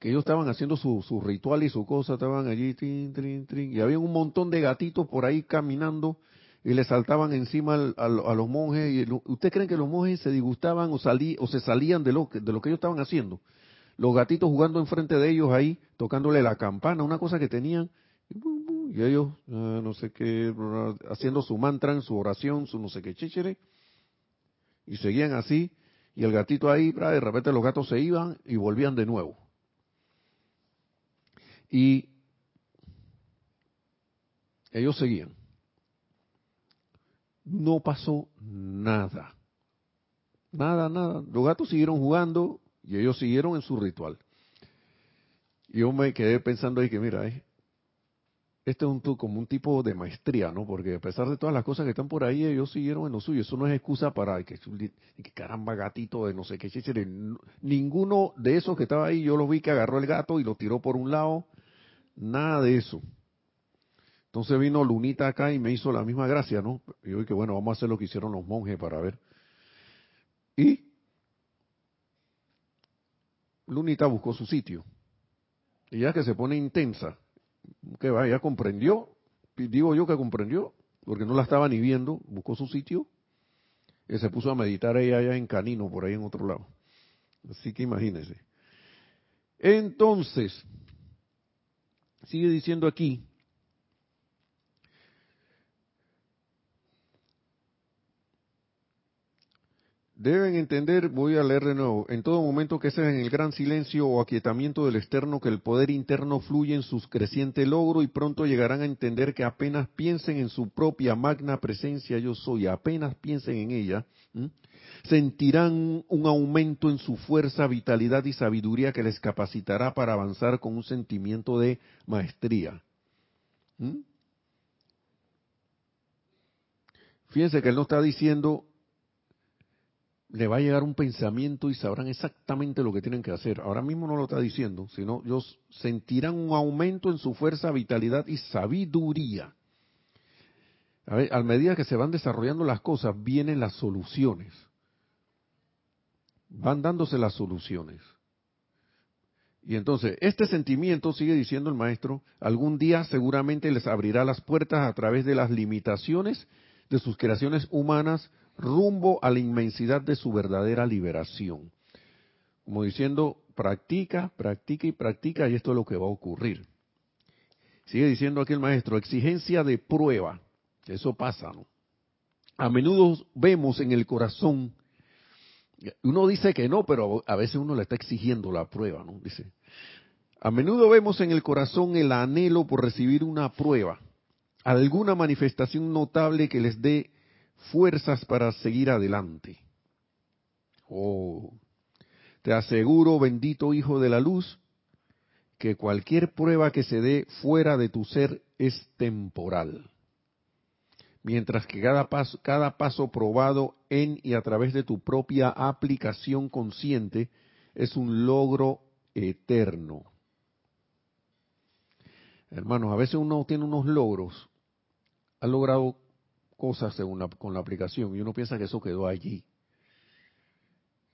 que ellos estaban haciendo su, su ritual y su cosa, estaban allí, trin, trin, trin, y había un montón de gatitos por ahí caminando y le saltaban encima a, los monjes. Y ¿Usted creen que los monjes se disgustaban o, salí, o se salían de lo, de lo que ellos estaban haciendo? Los gatitos jugando enfrente de ellos ahí, tocándole la campana, una cosa que tenían, y ellos, ah, no sé qué, haciendo su mantra, su oración, su no sé qué chichere, y seguían así, y el gatito ahí, de repente los gatos se iban y volvían de nuevo. Y ellos seguían. No pasó nada. Nada, nada. Los gatos siguieron jugando y ellos siguieron en su ritual. Y yo me quedé pensando ahí que, mira, eh, este es un, como un tipo de maestría, ¿no? Porque a pesar de todas las cosas que están por ahí, ellos siguieron en lo suyo. Eso no es excusa para que, que caramba, gatito de no sé qué. Ninguno de esos que estaba ahí, yo lo vi que agarró el gato y lo tiró por un lado Nada de eso. Entonces vino Lunita acá y me hizo la misma gracia, ¿no? Y yo dije, bueno, vamos a hacer lo que hicieron los monjes para ver. Y Lunita buscó su sitio. Ya que se pone intensa, que va, ya comprendió, digo yo que comprendió, porque no la estaba ni viendo, buscó su sitio y se puso a meditar ella allá en Canino, por ahí en otro lado. Así que imagínense. Entonces, Sigue diciendo aquí, Deben entender, voy a leer de nuevo, en todo momento que sea en el gran silencio o aquietamiento del externo que el poder interno fluye en su creciente logro y pronto llegarán a entender que apenas piensen en su propia magna presencia yo soy, apenas piensen en ella, sentirán un aumento en su fuerza, vitalidad y sabiduría que les capacitará para avanzar con un sentimiento de maestría. Fíjense que él no está diciendo le va a llegar un pensamiento y sabrán exactamente lo que tienen que hacer. Ahora mismo no lo está diciendo, sino ellos sentirán un aumento en su fuerza, vitalidad y sabiduría. A, ver, a medida que se van desarrollando las cosas, vienen las soluciones. Van dándose las soluciones. Y entonces, este sentimiento, sigue diciendo el maestro, algún día seguramente les abrirá las puertas a través de las limitaciones de sus creaciones humanas rumbo a la inmensidad de su verdadera liberación. Como diciendo, practica, practica y practica y esto es lo que va a ocurrir. Sigue diciendo aquí el maestro, exigencia de prueba. Eso pasa, ¿no? A menudo vemos en el corazón, uno dice que no, pero a veces uno le está exigiendo la prueba, ¿no? Dice, a menudo vemos en el corazón el anhelo por recibir una prueba, alguna manifestación notable que les dé fuerzas para seguir adelante. Oh, te aseguro, bendito Hijo de la Luz, que cualquier prueba que se dé fuera de tu ser es temporal. Mientras que cada paso, cada paso probado en y a través de tu propia aplicación consciente es un logro eterno. Hermanos, a veces uno tiene unos logros, ha logrado cosas según con la aplicación y uno piensa que eso quedó allí.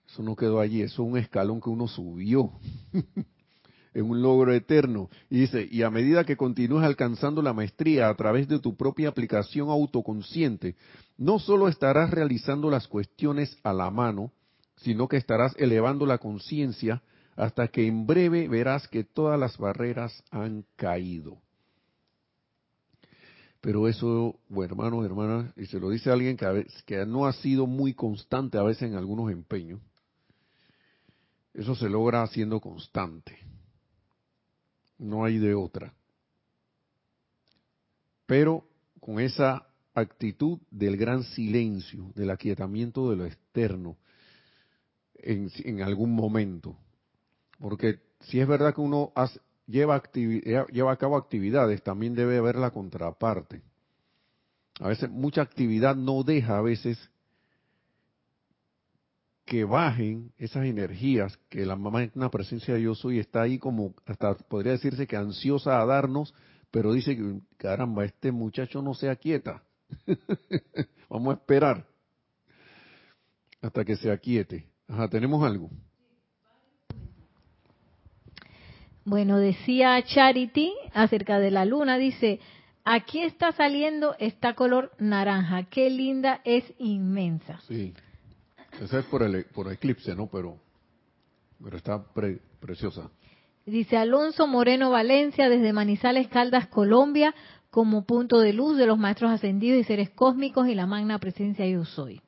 Eso no quedó allí, eso es un escalón que uno subió en un logro eterno. Y dice, y a medida que continúas alcanzando la maestría a través de tu propia aplicación autoconsciente, no solo estarás realizando las cuestiones a la mano, sino que estarás elevando la conciencia hasta que en breve verás que todas las barreras han caído. Pero eso, bueno, hermanos, hermanas, y se lo dice alguien que, que no ha sido muy constante a veces en algunos empeños, eso se logra siendo constante. No hay de otra. Pero con esa actitud del gran silencio, del aquietamiento de lo externo, en, en algún momento. Porque si es verdad que uno hace, lleva, lleva a cabo actividades, también debe haber la contraparte. A veces mucha actividad no deja a veces que bajen esas energías que la una presencia de yo soy está ahí como hasta podría decirse que ansiosa a darnos, pero dice que caramba, este muchacho no se aquieta. Vamos a esperar hasta que se aquiete. Ajá, tenemos algo. Bueno, decía Charity acerca de la luna, dice, aquí está saliendo esta color naranja, qué linda, es inmensa. Sí, esa es por el por eclipse, ¿no? Pero, pero está preciosa. Dice Alonso Moreno Valencia desde Manizales Caldas, Colombia, como punto de luz de los maestros ascendidos y seres cósmicos y la magna presencia yo soy.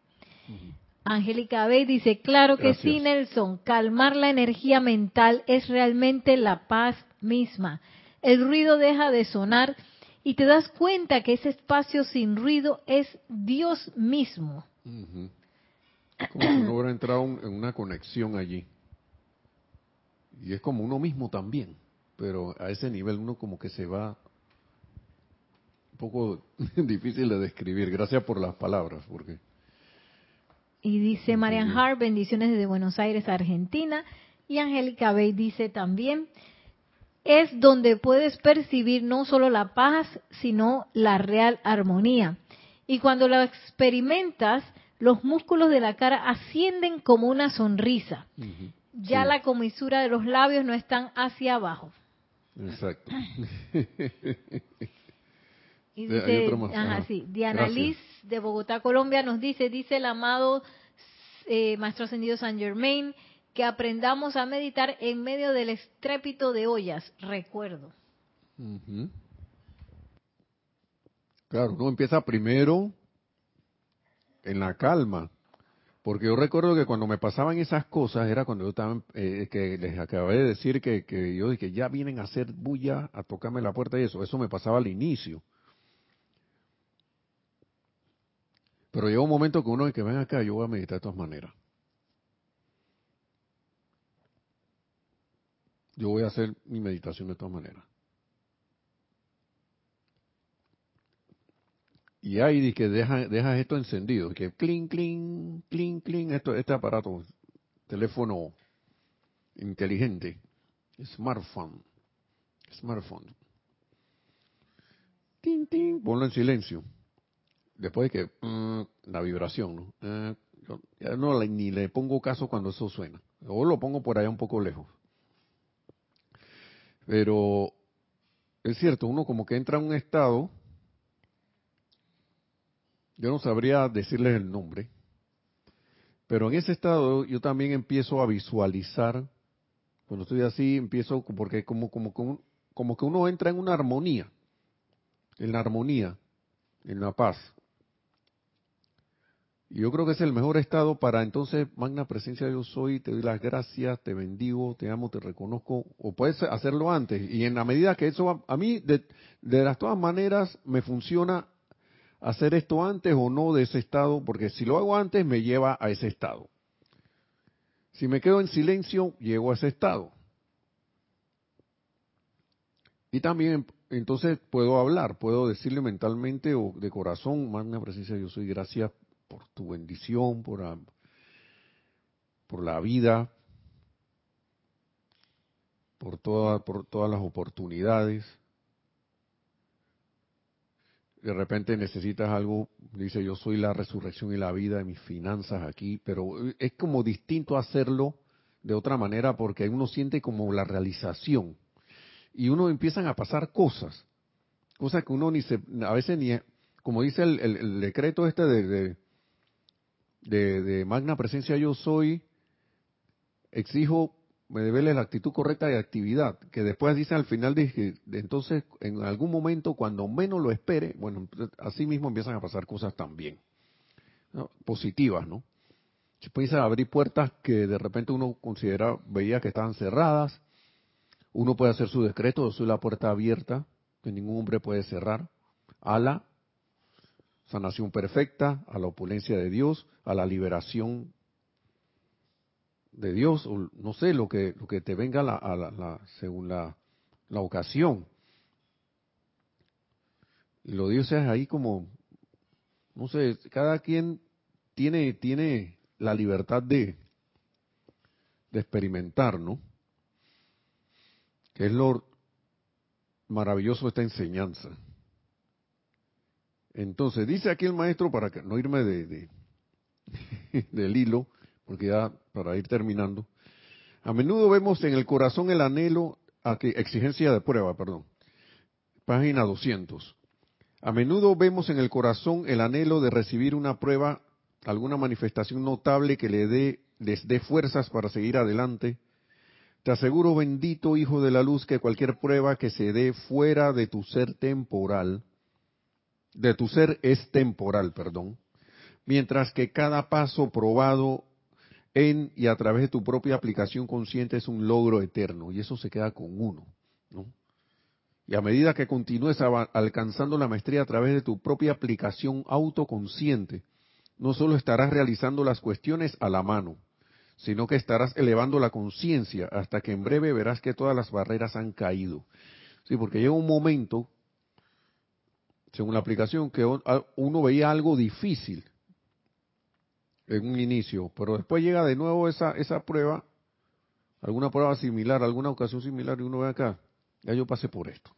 Angélica Bey dice, claro que sí, Nelson, calmar la energía mental es realmente la paz misma. El ruido deja de sonar y te das cuenta que ese espacio sin ruido es Dios mismo. Como si uno hubiera entrado en una conexión allí. Y es como uno mismo también, pero a ese nivel uno como que se va un poco difícil de describir. Gracias por las palabras, porque y dice Marian Hart, bendiciones desde Buenos Aires, Argentina. Y Angélica Bey dice también, es donde puedes percibir no solo la paz, sino la real armonía. Y cuando la experimentas, los músculos de la cara ascienden como una sonrisa. Ya la comisura de los labios no están hacia abajo. Exacto. Y dice, ajá, sí, Diana Liz de Bogotá, Colombia, nos dice, dice el amado eh, Maestro Ascendido San Germain, que aprendamos a meditar en medio del estrépito de ollas, recuerdo. Claro, uno empieza primero en la calma, Porque yo recuerdo que cuando me pasaban esas cosas era cuando yo estaba, eh, que les acabé de decir que, que yo dije, ya vienen a hacer bulla, a tocarme la puerta y eso. Eso me pasaba al inicio. Pero llega un momento que uno dice que ven acá, yo voy a meditar de todas maneras. Yo voy a hacer mi meditación de todas maneras. Y ahí que dejas deja esto encendido, que clink, clink, clink, clink, esto, este aparato, teléfono inteligente, smartphone, smartphone. Tin, tin, ponlo en silencio. Después de que mm, la vibración, ¿no? Eh, ya no ni le pongo caso cuando eso suena. O lo pongo por allá un poco lejos. Pero es cierto, uno como que entra en un estado yo no sabría decirles el nombre, pero en ese estado yo también empiezo a visualizar, cuando estoy así, empiezo, porque como, como, como, como que uno entra en una armonía, en la armonía, en la paz. Yo creo que es el mejor estado para entonces, magna presencia yo soy, te doy las gracias, te bendigo, te amo, te reconozco, o puedes hacerlo antes. Y en la medida que eso, a mí, de, de las todas maneras, me funciona hacer esto antes o no de ese estado, porque si lo hago antes me lleva a ese estado. Si me quedo en silencio, llego a ese estado. Y también entonces puedo hablar, puedo decirle mentalmente o de corazón, magna presencia, yo soy gracias por tu bendición, por, por la vida, por, toda, por todas las oportunidades. De repente necesitas algo, dice yo soy la resurrección y la vida de mis finanzas aquí, pero es como distinto hacerlo de otra manera porque uno siente como la realización y uno empiezan a pasar cosas, cosas que uno ni se, a veces ni, como dice el, decreto este de, de magna presencia yo soy, exijo me debe la actitud correcta de actividad, que después dice al final de, entonces en algún momento cuando menos lo espere, bueno, así mismo empiezan a pasar cosas también, positivas, ¿no? Se puede abrir puertas que de repente uno considera, veía que estaban cerradas, uno puede hacer su decreto, yo soy la puerta abierta, que ningún hombre puede cerrar, a la sanación perfecta, a la opulencia de Dios, a la liberación de Dios, o no sé, lo que, lo que te venga la, a la, según la, la ocasión. Y lo Dios es ahí como, no sé, cada quien tiene, tiene la libertad de, de experimentar, ¿no? Que es lo maravilloso esta enseñanza. Entonces, dice aquí el maestro, para que no irme de, de del hilo, porque ya para ir terminando, a menudo vemos en el corazón el anhelo, a que, exigencia de prueba, perdón, página 200. A menudo vemos en el corazón el anhelo de recibir una prueba, alguna manifestación notable que le dé, les dé fuerzas para seguir adelante. Te aseguro, bendito Hijo de la Luz, que cualquier prueba que se dé fuera de tu ser temporal, de tu ser es temporal, perdón, mientras que cada paso probado en y a través de tu propia aplicación consciente es un logro eterno y eso se queda con uno. ¿no? Y a medida que continúes alcanzando la maestría a través de tu propia aplicación autoconsciente, no solo estarás realizando las cuestiones a la mano, sino que estarás elevando la conciencia hasta que en breve verás que todas las barreras han caído. Sí, porque llega un momento, según la aplicación, que uno veía algo difícil en un inicio, pero después llega de nuevo esa, esa prueba, alguna prueba similar, alguna ocasión similar, y uno ve acá, ya yo pasé por esto.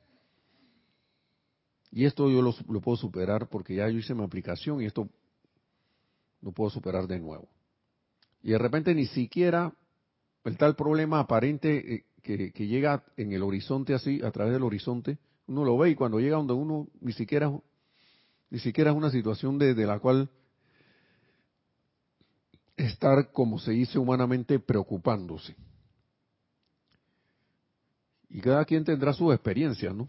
Y esto yo lo, puedo superar porque ya yo hice mi aplicación y esto lo puedo superar de nuevo. Y de repente ni siquiera el tal problema aparente eh, que, que, llega en el horizonte así, a través del horizonte, uno lo ve y cuando llega donde uno ni siquiera, ni siquiera es una situación de, la cual estar, como se dice humanamente, preocupándose. Y cada quien tendrá su experiencia, ¿no?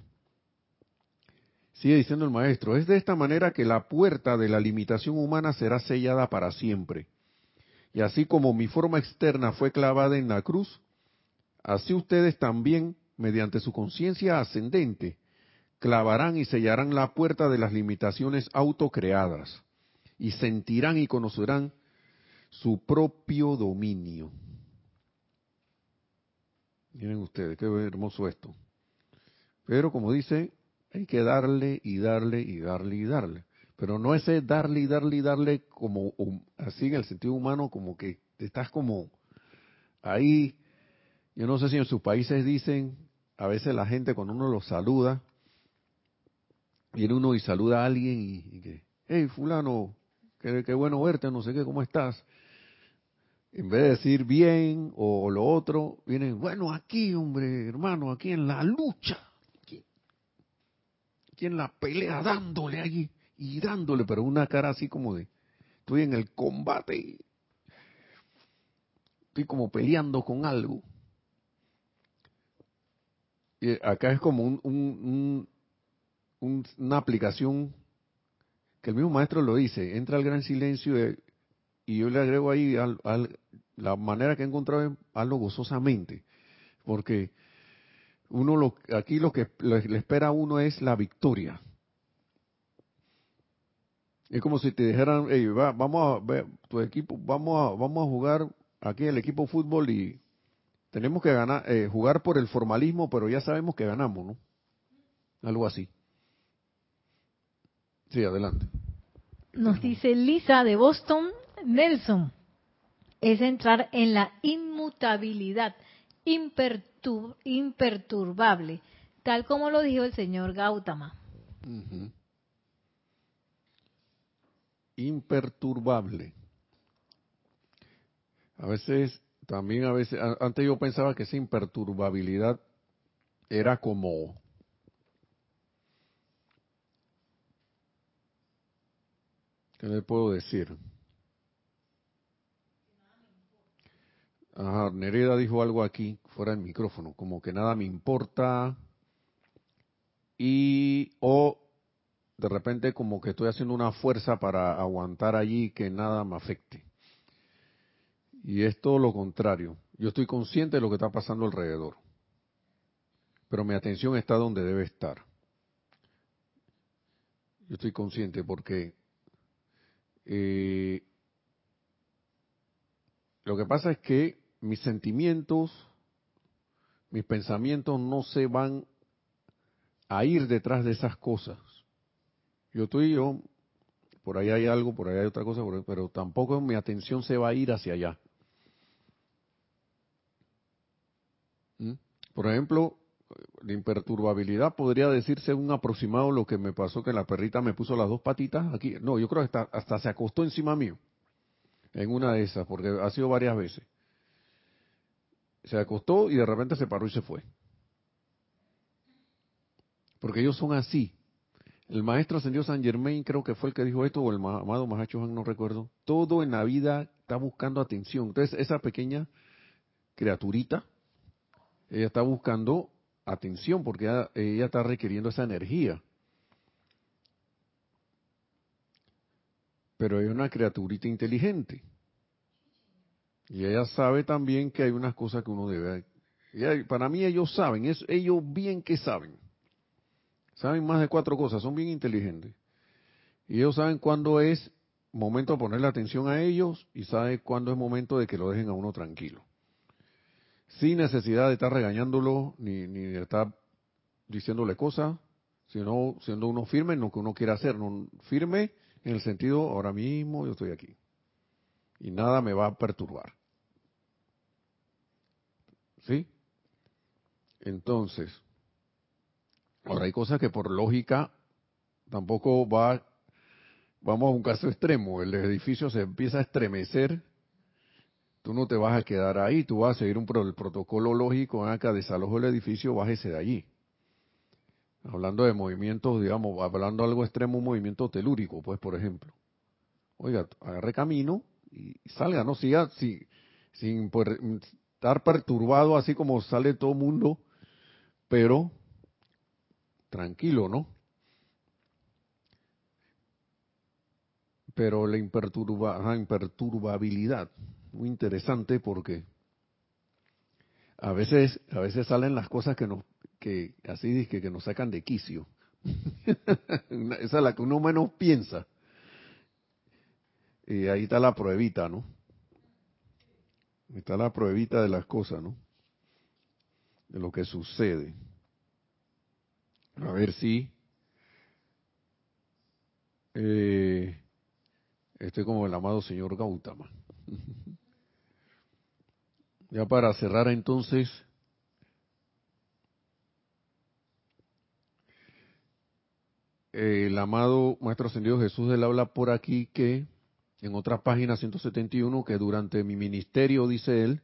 Sigue diciendo el maestro, es de esta manera que la puerta de la limitación humana será sellada para siempre. Y así como mi forma externa fue clavada en la cruz, así ustedes también, mediante su conciencia ascendente, clavarán y sellarán la puerta de las limitaciones autocreadas y sentirán y conocerán su propio dominio. Miren ustedes, qué hermoso esto. Pero como dice, hay que darle y darle y darle y darle. Pero no ese darle y darle y darle como así en el sentido humano, como que estás como ahí. Yo no sé si en sus países dicen, a veces la gente cuando uno los saluda, viene uno y saluda a alguien y, que, hey fulano, qué, qué, bueno verte, no sé qué, ¿cómo estás? En vez de decir bien o, lo otro, vienen, bueno, aquí, hombre, hermano, aquí en la lucha, aquí, aquí en la pelea, dándole allí y dándole, pero una cara así como de, estoy en el combate, estoy como peleando con algo. Y acá es como un, una aplicación que el mismo maestro lo dice, entra al gran silencio y yo le agrego ahí al, la manera que he encontrado es hazlo gozosamente, porque uno lo, aquí lo que le espera a uno es la victoria. Es como si te dijeran, vamos a ver tu equipo, vamos a, vamos a jugar aquí el equipo fútbol y tenemos que ganar, eh, jugar por el formalismo, pero ya sabemos que ganamos, ¿no? Algo así. Sí, adelante. Nos dice Lisa de Boston, Nelson, es entrar en la inmutabilidad, imperturbable, tal como lo dijo el señor Gautama imperturbable. A veces, también a veces, antes yo pensaba que esa imperturbabilidad era como ¿Qué le puedo decir? Ajá, Nereda dijo algo aquí, fuera del micrófono, como que nada me importa y o de repente como que estoy haciendo una fuerza para aguantar allí que nada me afecte. Y es todo lo contrario. Yo estoy consciente de lo que está pasando alrededor. Pero mi atención está donde debe estar. Yo estoy consciente porque eh, lo que pasa es que mis sentimientos, mis pensamientos no se van a ir detrás de esas cosas yo estoy yo, por ahí hay algo, por ahí hay otra cosa, pero tampoco mi atención se va a ir hacia allá. ¿Mm? Por ejemplo, la imperturbabilidad podría decirse un aproximado lo que me pasó que la perrita me puso las dos patitas aquí. No, yo creo que hasta, hasta se acostó encima mío, en una de esas, porque ha sido varias veces. Se acostó y de repente se paró y se fue. Porque ellos son así. El maestro ascendió San Germain, creo que fue el que dijo esto, o el amado Mahacho no recuerdo. Todo en la vida está buscando atención. Entonces, esa pequeña criaturita, ella está buscando atención porque ella, está requiriendo esa energía. Pero es una criaturita inteligente. Y ella sabe también que hay unas cosas que uno debe... para mí ellos saben, es, ellos bien que saben. Saben más de cuatro cosas, son bien inteligentes. Y ellos saben cuándo es momento de ponerle atención a ellos y saben cuándo es momento de que lo dejen a uno tranquilo. Sin necesidad de estar regañándolo ni, ni de estar diciéndole cosas, sino siendo uno firme en lo que uno quiere hacer. No, firme en el sentido, ahora mismo yo estoy aquí. Y nada me va a perturbar. ¿Sí? Entonces, Ahora hay cosas que por lógica tampoco va, vamos a un caso extremo, el edificio se empieza a estremecer, tú no te vas a quedar ahí, tú vas a seguir un el protocolo lógico, acá desalojo el edificio, bájese de allí. Hablando de movimientos, digamos, hablando de algo extremo, un movimiento telúrico, pues por ejemplo. Oiga, agarre camino y salga, no siga si, sin estar perturbado así como sale todo el mundo, pero tranquilo, ¿no? Pero la imperturbabilidad, muy interesante porque a veces, a veces salen las cosas que nos, que así que, que nos sacan de quicio. Esa es la que uno menos piensa. Y ahí está la pruebita, ¿no? Está la pruebita de las cosas, ¿no? De lo que sucede. A ver si eh, estoy como el amado señor Gautama. ya para cerrar entonces, el amado Maestro Ascendido Jesús él habla por aquí que, en otra página 171, que durante mi ministerio, dice él,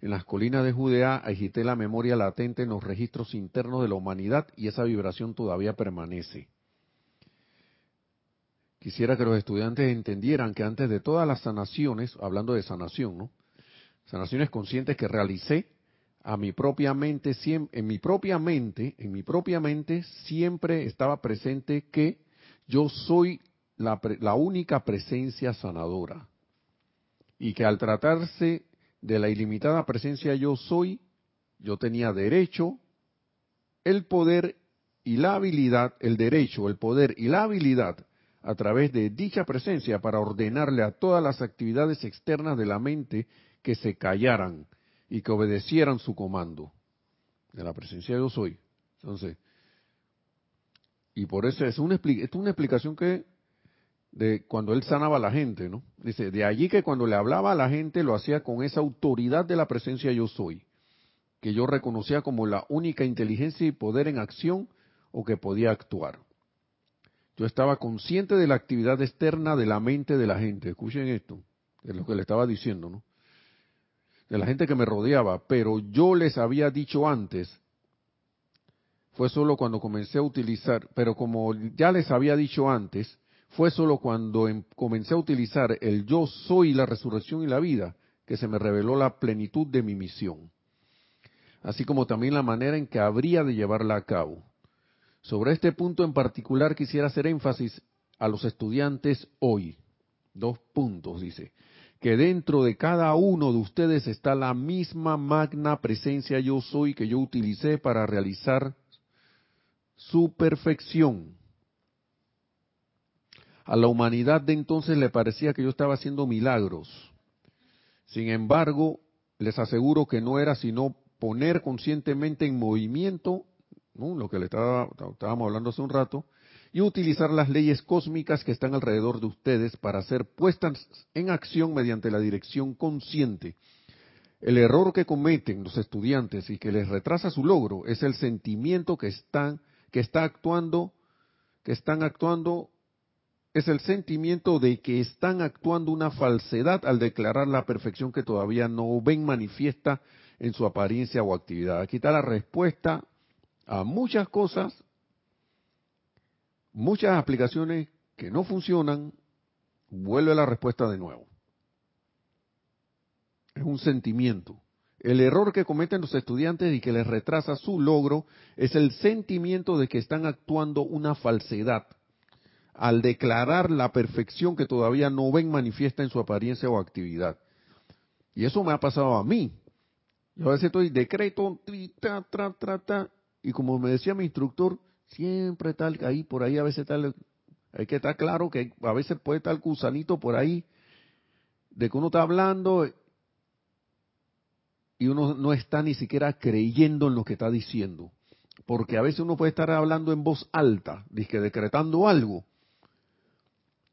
en las colinas de Judea agité la memoria latente en los registros internos de la humanidad y esa vibración todavía permanece. Quisiera que los estudiantes entendieran que antes de todas las sanaciones, hablando de sanación, ¿no? Sanaciones conscientes que realicé a mi propia mente, en mi propia mente, en mi propia mente siempre estaba presente que yo soy la, la única presencia sanadora. Y que al tratarse de la ilimitada presencia yo soy, yo tenía derecho, el poder y la habilidad, el derecho, el poder y la habilidad a través de dicha presencia para ordenarle a todas las actividades externas de la mente que se callaran y que obedecieran su comando. De la presencia yo soy. Entonces, y por eso es una, es una explicación que de cuando él sanaba a la gente, ¿no? Dice, de allí que cuando le hablaba a la gente lo hacía con esa autoridad de la presencia yo soy, que yo reconocía como la única inteligencia y poder en acción o que podía actuar. Yo estaba consciente de la actividad externa de la mente de la gente. Escuchen esto, de lo que le estaba diciendo, ¿no? De la gente que me rodeaba, pero yo les había dicho antes, fue solo cuando comencé a utilizar, pero como ya les había dicho antes, fue solo cuando em, comencé a utilizar el yo soy la resurrección y la vida que se me reveló la plenitud de mi misión, así como también la manera en que habría de llevarla a cabo. Sobre este punto en particular quisiera hacer énfasis a los estudiantes hoy. Dos puntos, dice. Que dentro de cada uno de ustedes está la misma magna presencia yo soy que yo utilicé para realizar su perfección. A la humanidad de entonces le parecía que yo estaba haciendo milagros. Sin embargo, les aseguro que no era sino poner conscientemente en movimiento lo que le estaba, estábamos hablando hace un rato, y utilizar las leyes cósmicas que están alrededor de ustedes para ser puestas en acción mediante la dirección consciente. El error que cometen los estudiantes y que les retrasa su logro es el sentimiento que están, que está actuando, que están actuando, es el sentimiento de que están actuando una falsedad al declarar la perfección que todavía no ven manifiesta en su apariencia o actividad. Aquí está la respuesta a muchas cosas, muchas aplicaciones que no funcionan, vuelve la respuesta de nuevo. Es un sentimiento. El error que cometen los estudiantes y que les retrasa su logro es el sentimiento de que están actuando una falsedad al declarar la perfección que todavía no ven manifiesta en su apariencia o actividad. Y eso me ha pasado a mí. Yo a veces estoy decreto, y como me decía mi instructor, siempre tal, ahí por ahí a veces tal, hay que estar claro que a veces puede estar el gusanito por ahí, de que uno está hablando y uno no está ni siquiera creyendo en lo que está diciendo. Porque a veces uno puede estar hablando en voz alta, que decretando algo.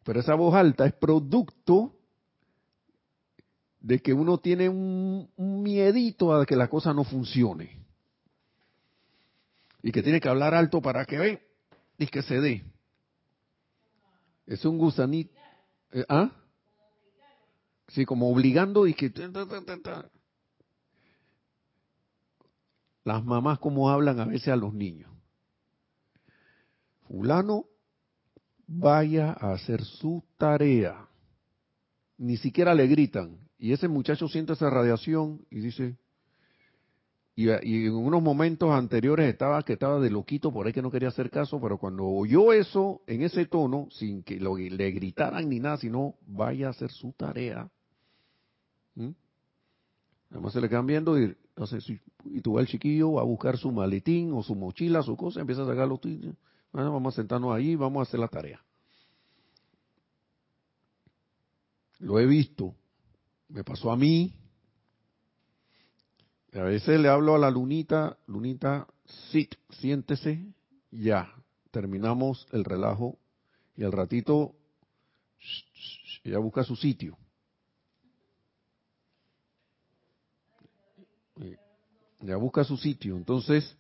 Pero esa voz alta es producto de que uno tiene un, un miedito a que la cosa no funcione y que tiene que hablar alto para que ve y que se dé. Es un gusanito. Eh, ¿Ah? Sí, como obligando y que... Las mamás como hablan a veces a los niños. Fulano, vaya a hacer su tarea. Ni siquiera le gritan. Y ese muchacho siente esa radiación y dice, y, en unos momentos anteriores estaba que estaba de loquito por ahí que no quería hacer caso, pero cuando oyó eso en ese tono, sin que lo, le gritaran ni nada, sino vaya a hacer su tarea, ¿Mm? Además se le quedan viendo y, y tú vas el chiquillo a buscar su maletín o su mochila, su cosa, empieza a sacar los bueno, vamos a sentarnos ahí, vamos a hacer la tarea. Lo he visto, me pasó a mí. A veces le hablo a la lunita, lunita, sit, siéntese, ya, terminamos el relajo y al ratito ella busca su sitio. Ya busca su sitio. Entonces,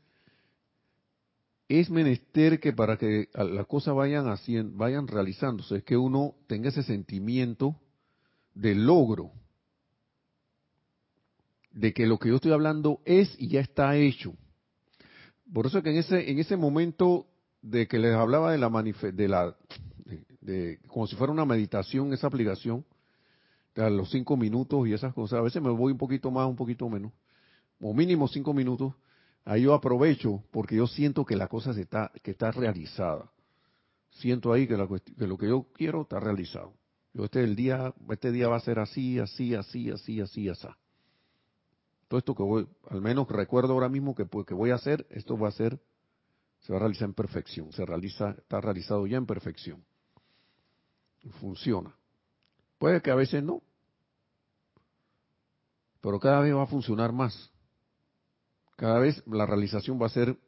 es menester que para que las cosas vayan haciendo, vayan realizándose, es que uno tenga ese sentimiento de logro, de que lo que yo estoy hablando es y ya está hecho. Por eso es que en ese, en ese momento de que les hablaba de la de la de, como si fuera una meditación, esa aplicación, de los cinco minutos y esas cosas, a veces me voy un poquito más, un poquito menos, o mínimo cinco minutos, ahí yo aprovecho porque yo siento que la cosa se está, que está realizada. Siento ahí que, la, que lo que yo quiero está realizado. Yo este el día, este día va a ser así, así, así, así, así, así. Todo esto que voy, al menos recuerdo ahora mismo que, que voy a hacer, esto va a ser se va a realizar en perfección, se realiza, está realizado ya en perfección. Funciona. Puede que a veces no, pero cada vez va a funcionar más. Cada vez la realización va a ser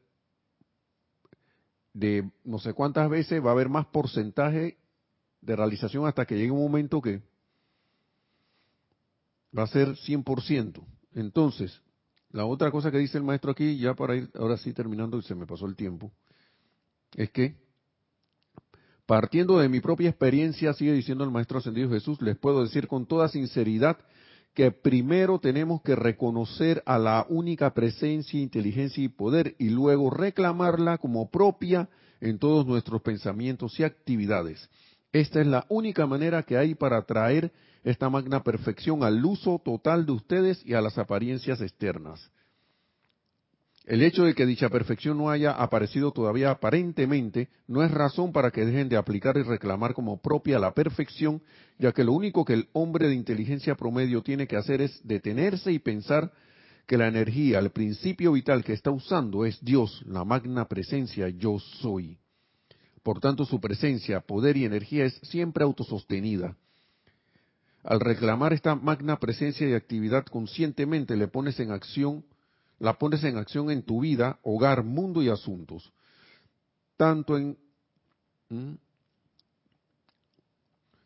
de no sé cuántas veces, va a haber más porcentaje de realización hasta que llegue un momento que va a ser 100%. Entonces, la otra cosa que dice el maestro aquí, ya para ir ahora sí terminando y se me pasó el tiempo, es que partiendo de mi propia experiencia, sigue diciendo el maestro ascendido Jesús, les puedo decir con toda sinceridad que primero tenemos que reconocer a la única presencia, inteligencia y poder y luego reclamarla como propia en todos nuestros pensamientos y actividades. Esta es la única manera que hay para traer esta magna perfección al uso total de ustedes y a las apariencias externas. El hecho de que dicha perfección no haya aparecido todavía aparentemente no es razón para que dejen de aplicar y reclamar como propia la perfección, ya que lo único que el hombre de inteligencia promedio tiene que hacer es detenerse y pensar que la energía, el principio vital que está usando es Dios, la magna presencia yo soy. Por tanto, su presencia, poder y energía es siempre autosostenida. Al reclamar esta magna presencia y actividad conscientemente le pones en acción, la pones en acción en tu vida, hogar, mundo y asuntos. Tanto en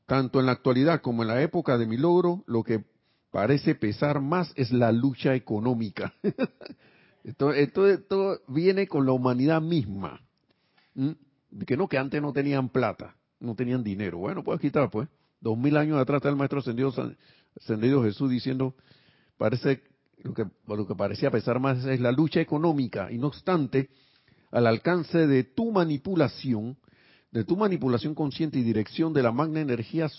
tanto en la actualidad como en la época de mi logro, lo que parece pesar más es la lucha económica. esto, esto, viene con la humanidad misma. Que no, que antes no tenían plata, no tenían dinero. Bueno, puedes quitar, pues. Dos mil años atrás está el maestro ascendido, ascendido Jesús diciendo, parece lo que, lo que parecía pesar más es la lucha económica, y no obstante, al alcance de tu manipulación, de tu manipulación consciente y dirección de la magna energía,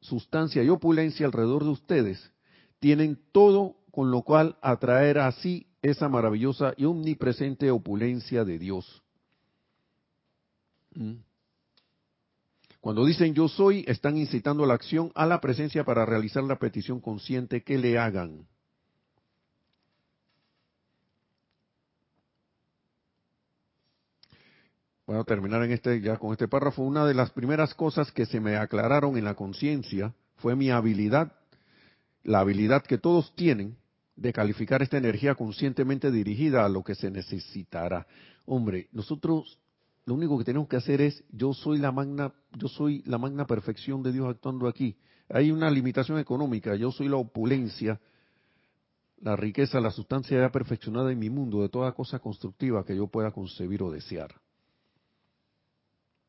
sustancia y opulencia alrededor de ustedes, tienen todo con lo cual atraer así esa maravillosa y omnipresente opulencia de Dios. ¿Mm? Cuando dicen yo soy, están incitando la acción a la presencia para realizar la petición consciente que le hagan. Voy a terminar en este, ya con este párrafo. Una de las primeras cosas que se me aclararon en la conciencia fue mi habilidad, la habilidad que todos tienen de calificar esta energía conscientemente dirigida a lo que se necesitará. Hombre, nosotros lo único que tenemos que hacer es yo soy la magna yo soy la magna perfección de Dios actuando aquí. Hay una limitación económica yo soy la opulencia la riqueza la sustancia ya perfeccionada en mi mundo de toda cosa constructiva que yo pueda concebir o desear.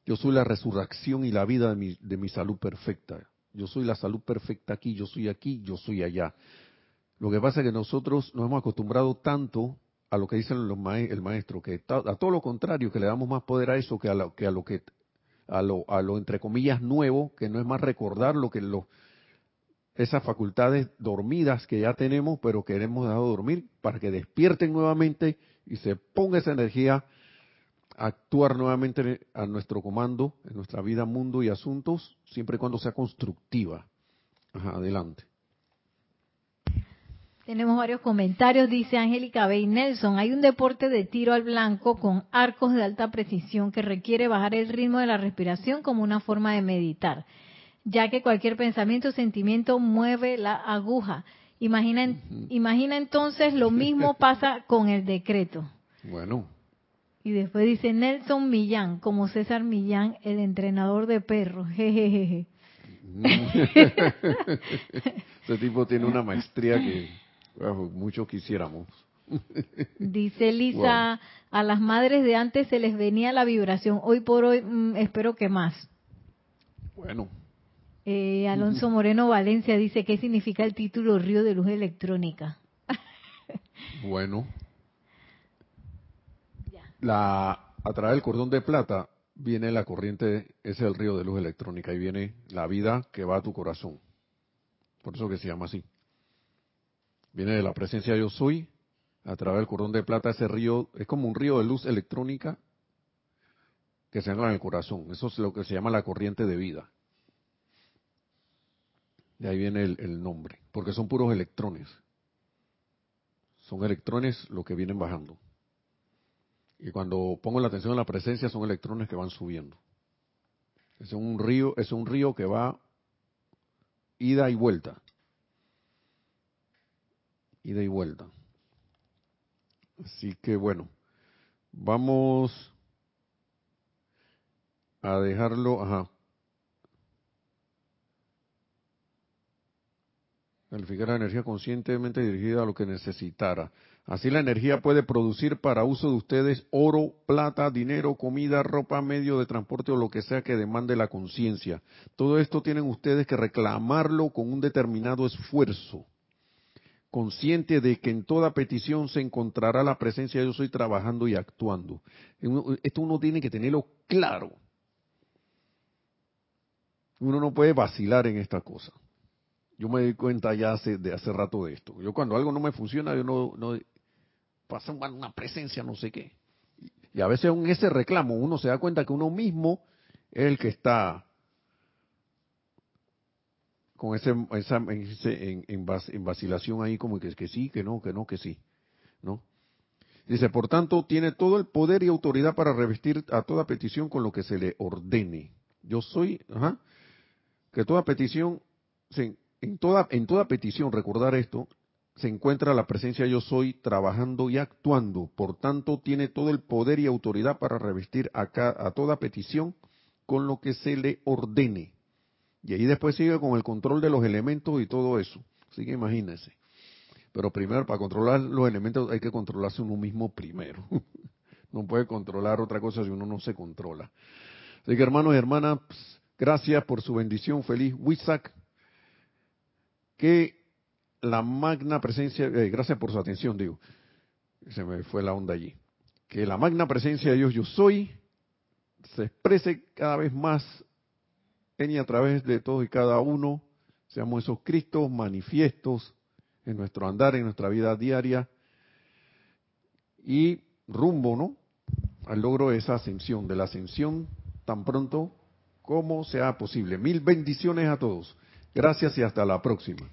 Yo soy la resurrección y la vida de mi, de mi salud perfecta. Yo soy la salud perfecta aquí yo soy aquí yo soy allá. Lo que pasa es que nosotros nos hemos acostumbrado tanto a lo que dicen el maestro, que a todo lo contrario, que le damos más poder a eso que a lo que a lo que a lo, a lo entre comillas nuevo, que no es más recordar lo que esas facultades dormidas que ya tenemos, pero que hemos dejado dormir, para que despierten nuevamente y se ponga esa energía a actuar nuevamente a nuestro comando, en nuestra vida, mundo y asuntos, siempre y cuando sea constructiva. adelante. Tenemos varios comentarios, dice Angélica Bay Nelson. Hay un deporte de tiro al blanco con arcos de alta precisión que requiere bajar el ritmo de la respiración como una forma de meditar, ya que cualquier pensamiento o sentimiento mueve la aguja. Imagina, imagina entonces lo mismo pasa con el decreto. Bueno. Y después dice Nelson Millán, como César Millán, el entrenador de perros. Jejeje. Ese tipo tiene una maestría que muchos quisiéramos. Dice Lisa, a las madres de antes se les venía la vibración, hoy por hoy mm, espero que más. Bueno. Eh, Alonso Moreno Valencia dice, ¿qué significa el título Río de Luz Electrónica? bueno. La, a través del cordón de plata viene la corriente, es el río de luz electrónica y viene la vida que va a tu corazón. Por eso que se llama así. Viene de la presencia yo soy, a través del cordón de plata, ese río es como un río de luz electrónica que se entra en el corazón. Eso es lo que se llama la corriente de vida. De ahí viene el, nombre, porque son puros electrones. Son electrones los que vienen bajando. Y cuando pongo la atención en la presencia, son electrones que van subiendo. Es un río, es un río que va ida y vuelta y vuelta. Así que bueno, vamos a dejarlo, ajá. Calificar la energía conscientemente dirigida a lo que necesitara. Así la energía puede producir para uso de ustedes oro, plata, dinero, comida, ropa, medio de transporte o lo que sea que demande la conciencia. Todo esto tienen ustedes que reclamarlo con un determinado esfuerzo consciente de que en toda petición se encontrará la presencia de yo soy trabajando y actuando. Esto uno tiene que tenerlo claro. Uno no puede vacilar en esta cosa. Yo me doy cuenta ya hace, de hace rato de esto. Yo cuando algo no me funciona, yo no, no pasa una presencia, no sé qué. Y a veces en ese reclamo uno se da cuenta que uno mismo es el que está con ese, esa, en, en, vacilación ahí como que, sí, que no, que no, que sí, ¿no? Dice, por tanto, tiene todo el poder y autoridad para revestir a toda petición con lo que se le ordene. Yo soy, ajá, que toda petición, en toda, en toda petición, recordar esto, se encuentra la presencia yo soy trabajando y actuando. Por tanto, tiene todo el poder y autoridad para revestir a toda petición con lo que se le ordene. Y ahí después sigue con el control de los elementos y todo eso. Así que imagínense. Pero primero, para controlar los elementos hay que controlarse uno mismo primero. no puede controlar otra cosa si uno no se controla. Así que hermanos y hermanas, pues, gracias por su bendición. Feliz Wisak. Que la magna presencia, eh, gracias por su atención, digo. Se me fue la onda allí. Que la magna presencia de Dios yo soy se exprese cada vez más en y a través de todos y cada uno, seamos esos Cristos manifiestos en nuestro andar, en nuestra vida diaria y rumbo, ¿no? Al logro de esa ascensión, de la ascensión tan pronto como sea posible. Mil bendiciones a todos. Gracias y hasta la próxima.